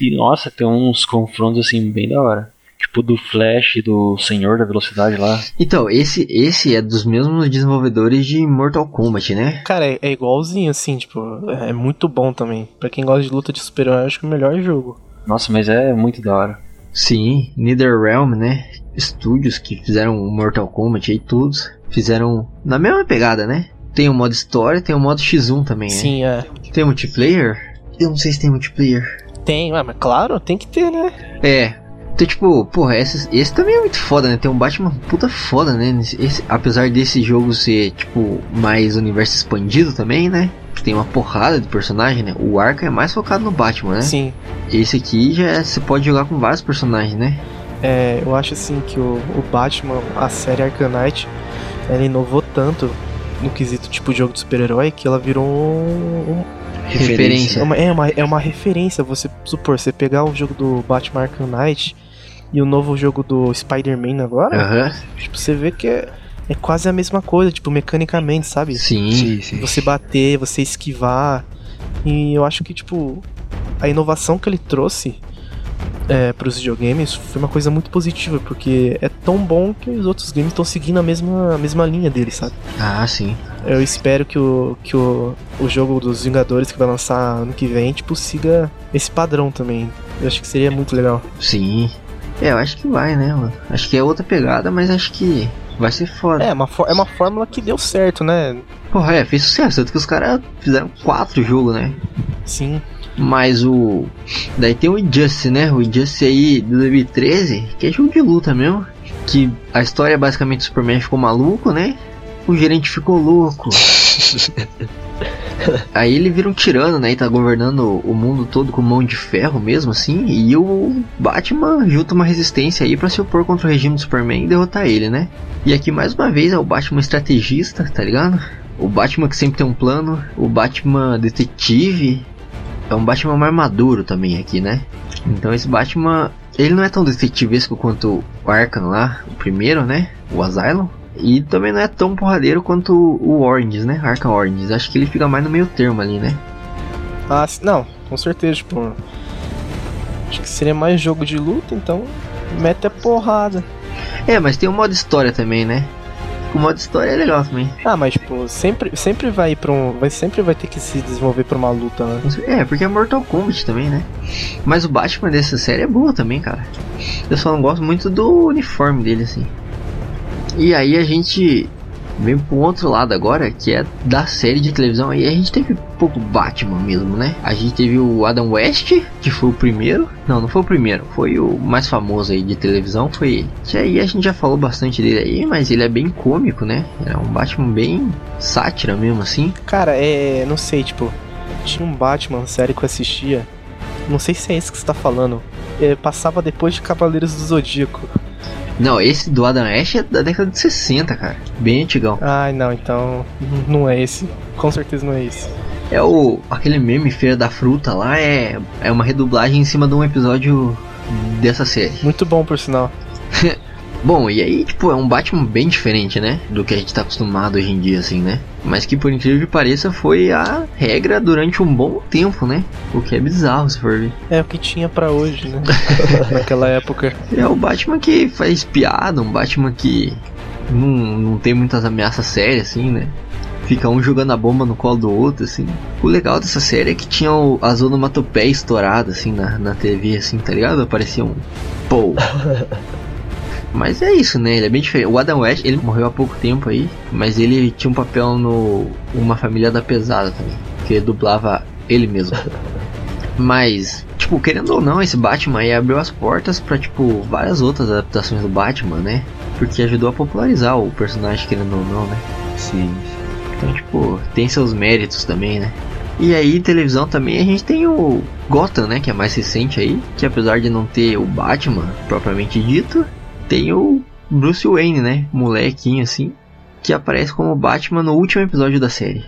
E nossa, tem uns confrontos assim bem da hora. Tipo do Flash e do Senhor da Velocidade lá. Então, esse, esse é dos mesmos desenvolvedores de Mortal Kombat, né? Cara, é, é igualzinho, assim, tipo, é muito bom também. Pra quem gosta de luta de super-herói, acho que é o melhor jogo. Nossa, mas é muito da hora. Sim, NetherRealm, né? Estúdios que fizeram o Mortal Kombat aí, todos fizeram na mesma pegada, né? Tem o modo história, tem o modo X1 também, né? Sim, é. Tem multiplayer? Eu não sei se tem multiplayer. Tem, ah, mas claro, tem que ter, né? É. Então, tipo, porra, esse, esse também é muito foda, né? Tem um Batman puta foda, né? Esse- apesar desse jogo ser, tipo, mais universo expandido também, né? Que tem uma porrada de personagem, né? O Arkham é mais focado no Batman, né? Sim. Esse aqui já é- você pode jogar com vários personagens, né? É, eu acho assim que o, o Batman, a série Knight, ela inovou tanto no quesito tipo jogo de super-herói que ela virou um, Referência. É uma, é, uma, é uma referência, você supor, você pegar o jogo do Batman Arkham Knight e o novo jogo do Spider-Man agora, Aham. tipo, você vê que é, é quase a mesma coisa, tipo, mecanicamente, sabe? Sim. Sim, sim. Você bater, você esquivar. E eu acho que, tipo, a inovação que ele trouxe é, para os videogames foi uma coisa muito positiva, porque é tão bom que os outros games estão seguindo a mesma, a mesma linha dele, sabe? Ah, sim. Eu espero que o, que o, o jogo dos Vingadores que vai lançar ano que vem, tipo, siga esse padrão também. Eu acho que seria muito legal. Sim. É, eu acho que vai, né, mano? Acho que é outra pegada, mas acho que vai ser foda. É, uma, é uma fórmula que deu certo, né? Porra, é, fez sucesso. Tanto que os caras fizeram quatro jogos, né? Sim. Mas o. Daí tem o Injustice, né? O Injustice aí de 2013, que é jogo de luta mesmo. Que a história é basicamente o Superman ficou maluco, né? O gerente ficou louco. Aí ele vira um tirano, né? E tá governando o mundo todo com mão de ferro mesmo, assim. E o Batman junta uma resistência aí pra se opor contra o regime do Superman e derrotar ele, né? E aqui mais uma vez é o Batman estrategista, tá ligado? O Batman que sempre tem um plano, o Batman detetive, é um Batman mais maduro também aqui, né? Então esse Batman, ele não é tão detetivesco quanto o Arkham lá, o primeiro, né? O Asylum. E também não é tão porradeiro quanto o Orange, né? Arkham Orange. Acho que ele fica mais no meio termo ali, né? Ah, não, com certeza, tipo. Acho que seria mais jogo de luta, então mete a porrada. É, mas tem o modo história também, né? O modo história é legal também. Ah, mas tipo, sempre, sempre vai pra um. Vai, sempre vai ter que se desenvolver pra uma luta, né? É, porque é Mortal Kombat também, né? Mas o Batman dessa série é boa também, cara. Eu só não gosto muito do uniforme dele, assim. E aí a gente vem pro outro lado agora, que é da série de televisão. Aí a gente teve pouco Batman mesmo, né? A gente teve o Adam West, que foi o primeiro. Não, não foi o primeiro, foi o mais famoso aí de televisão, foi ele. Que aí a gente já falou bastante dele aí, mas ele é bem cômico, né? É um Batman bem sátira mesmo, assim. Cara, é. Não sei, tipo. Tinha um Batman série que eu assistia. Não sei se é esse que você tá falando. É, passava depois de Cavaleiros do Zodíaco. Não, esse do Adam West é da década de 60, cara. Bem antigão. Ai, não, então. Não é esse. Com certeza não é esse. É o. aquele meme Feira da Fruta lá é, é uma redublagem em cima de um episódio dessa série. Muito bom, por sinal. Bom, e aí, tipo, é um Batman bem diferente, né? Do que a gente tá acostumado hoje em dia, assim, né? Mas que, por incrível que pareça, foi a regra durante um bom tempo, né? O que é bizarro, se for ver. É o que tinha pra hoje, né? Naquela época. É o Batman que faz piada, um Batman que não, não tem muitas ameaças sérias, assim, né? Fica um jogando a bomba no colo do outro, assim. O legal dessa série é que tinha o, as onomatopeias estouradas, assim, na, na TV, assim, tá ligado? Aparecia um... Pô... Mas é isso, né? Ele é bem diferente. O Adam West, ele morreu há pouco tempo aí, mas ele tinha um papel no Uma Família da Pesada também, que ele dublava ele mesmo. Mas, tipo, querendo ou não, esse Batman aí abriu as portas para tipo, várias outras adaptações do Batman, né? Porque ajudou a popularizar o personagem, querendo ou não, né? Sim. Então, tipo, tem seus méritos também, né? E aí, televisão também, a gente tem o Gotham, né? Que é mais recente aí. Que apesar de não ter o Batman propriamente dito, tem o Bruce Wayne, né? Molequinho assim. Que aparece como Batman no último episódio da série.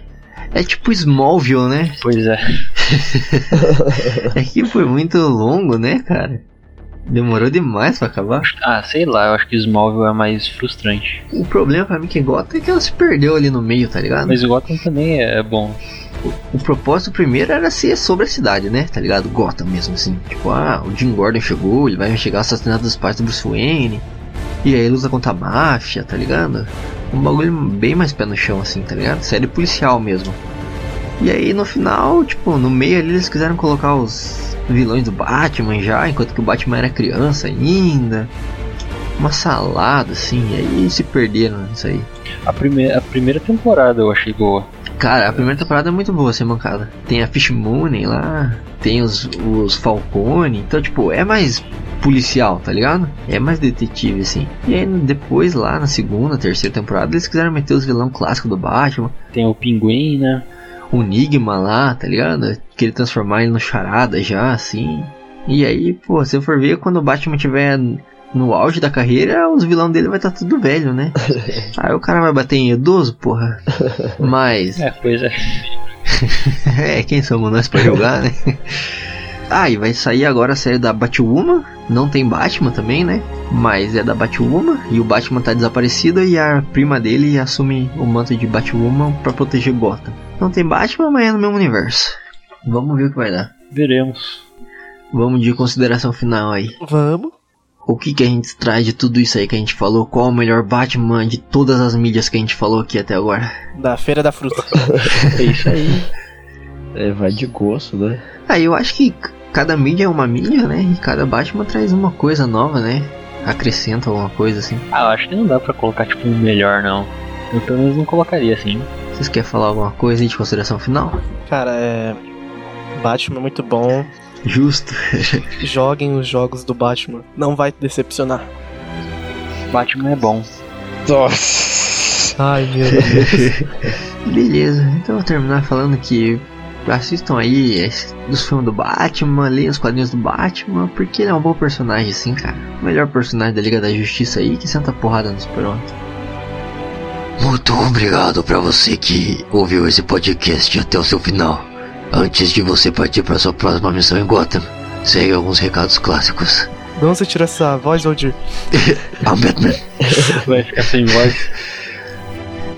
É tipo Smallville, né? Pois é. É que foi muito longo, né, cara? Demorou demais pra acabar. Ah, sei lá, eu acho que Smallville é mais frustrante. O problema pra mim que Gotham é que ela se perdeu ali no meio, tá ligado? Mas o Gotham também é bom. O propósito primeiro era ser sobre a cidade, né? Tá ligado? Gotham mesmo, assim. Tipo, ah, o Jim Gordon chegou, ele vai investigar o assassinato dos pais do Bruce Wayne. E aí luta contra a máfia, tá ligado? Um bagulho bem mais pé no chão, assim, tá ligado? Série policial mesmo. E aí no final, tipo, no meio ali eles quiseram colocar os vilões do Batman já, enquanto que o Batman era criança ainda. Uma salada, assim, e aí se perderam nisso aí. A primeira, a primeira temporada eu achei boa. Cara, a primeira temporada é muito boa, sem mancada. Tem a Fish Moon lá, tem os, os Falcone, então, tipo, é mais policial, tá ligado? É mais detetive, assim. E aí, depois, lá na segunda, terceira temporada, eles quiseram meter os vilão clássicos do Batman. Tem o Pinguim, né? O Enigma lá, tá ligado? Querer transformar ele no charada já, assim. E aí, pô, se eu for ver, quando o Batman tiver no auge da carreira, os vilões dele vai estar tá tudo velho, né? Aí o cara vai bater em idoso, porra. Mas. É, pois é. é, quem somos nós pra jogar, né? Ah, e vai sair agora a série da Batwoman. Não tem Batman também, né? Mas é da Batwoman. E o Batman tá desaparecido e a prima dele assume o manto de Batwoman para proteger Gotham. Não tem Batman, mas é no mesmo universo. Vamos ver o que vai dar. Veremos. Vamos de consideração final aí. Vamos. O que, que a gente traz de tudo isso aí que a gente falou? Qual o melhor Batman de todas as mídias que a gente falou aqui até agora? Da Feira da Fruta. É isso aí. É, vai de gosto, né? Ah, eu acho que cada mídia é uma mídia, né? E cada Batman traz uma coisa nova, né? Acrescenta alguma coisa assim. Ah, eu acho que não dá pra colocar tipo um melhor não. Eu pelo menos não colocaria assim. Vocês querem falar alguma coisa aí de consideração final? Cara, é. Batman é muito bom. Justo. Joguem os jogos do Batman. Não vai te decepcionar. Batman é bom. Nossa. Ai, meu Deus. Beleza, então eu vou terminar falando que assistam aí esse- os filmes do Batman, leiam os quadrinhos do Batman, porque ele é um bom personagem, sim, cara. O melhor personagem da Liga da Justiça aí que senta porrada no super-homem. Muito obrigado pra você que ouviu esse podcast até o seu final. Antes de você partir para sua próxima missão em Gotham, segue alguns recados clássicos. De onde você tirou essa voz, Aldir? I'm Batman. Vai ficar sem voz.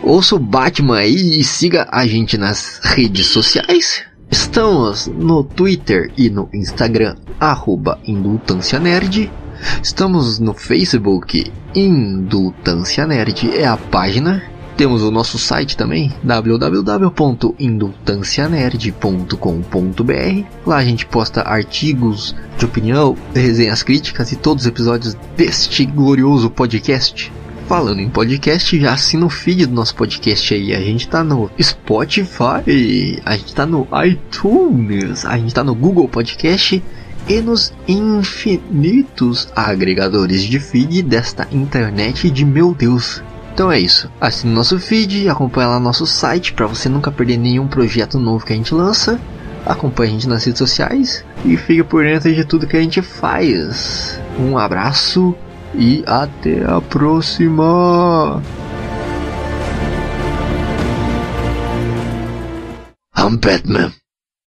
Ouça o Batman aí e siga a gente nas redes sociais. Estamos no Twitter e no Instagram, arroba Indultância Nerd. Estamos no Facebook, Indultância Nerd é a página. Temos o nosso site também, www.indultancianerd.com.br. Lá a gente posta artigos de opinião, resenhas críticas e todos os episódios deste glorioso podcast. Falando em podcast, já assina o feed do nosso podcast aí. A gente tá no Spotify, a gente tá no iTunes, a gente tá no Google Podcast e nos infinitos agregadores de feed desta internet de meu Deus. Então é isso. Assine nosso feed, acompanhe lá nosso site para você nunca perder nenhum projeto novo que a gente lança. Acompanhe a gente nas redes sociais e fique por dentro de tudo que a gente faz. Um abraço e até a próxima. I'm Batman.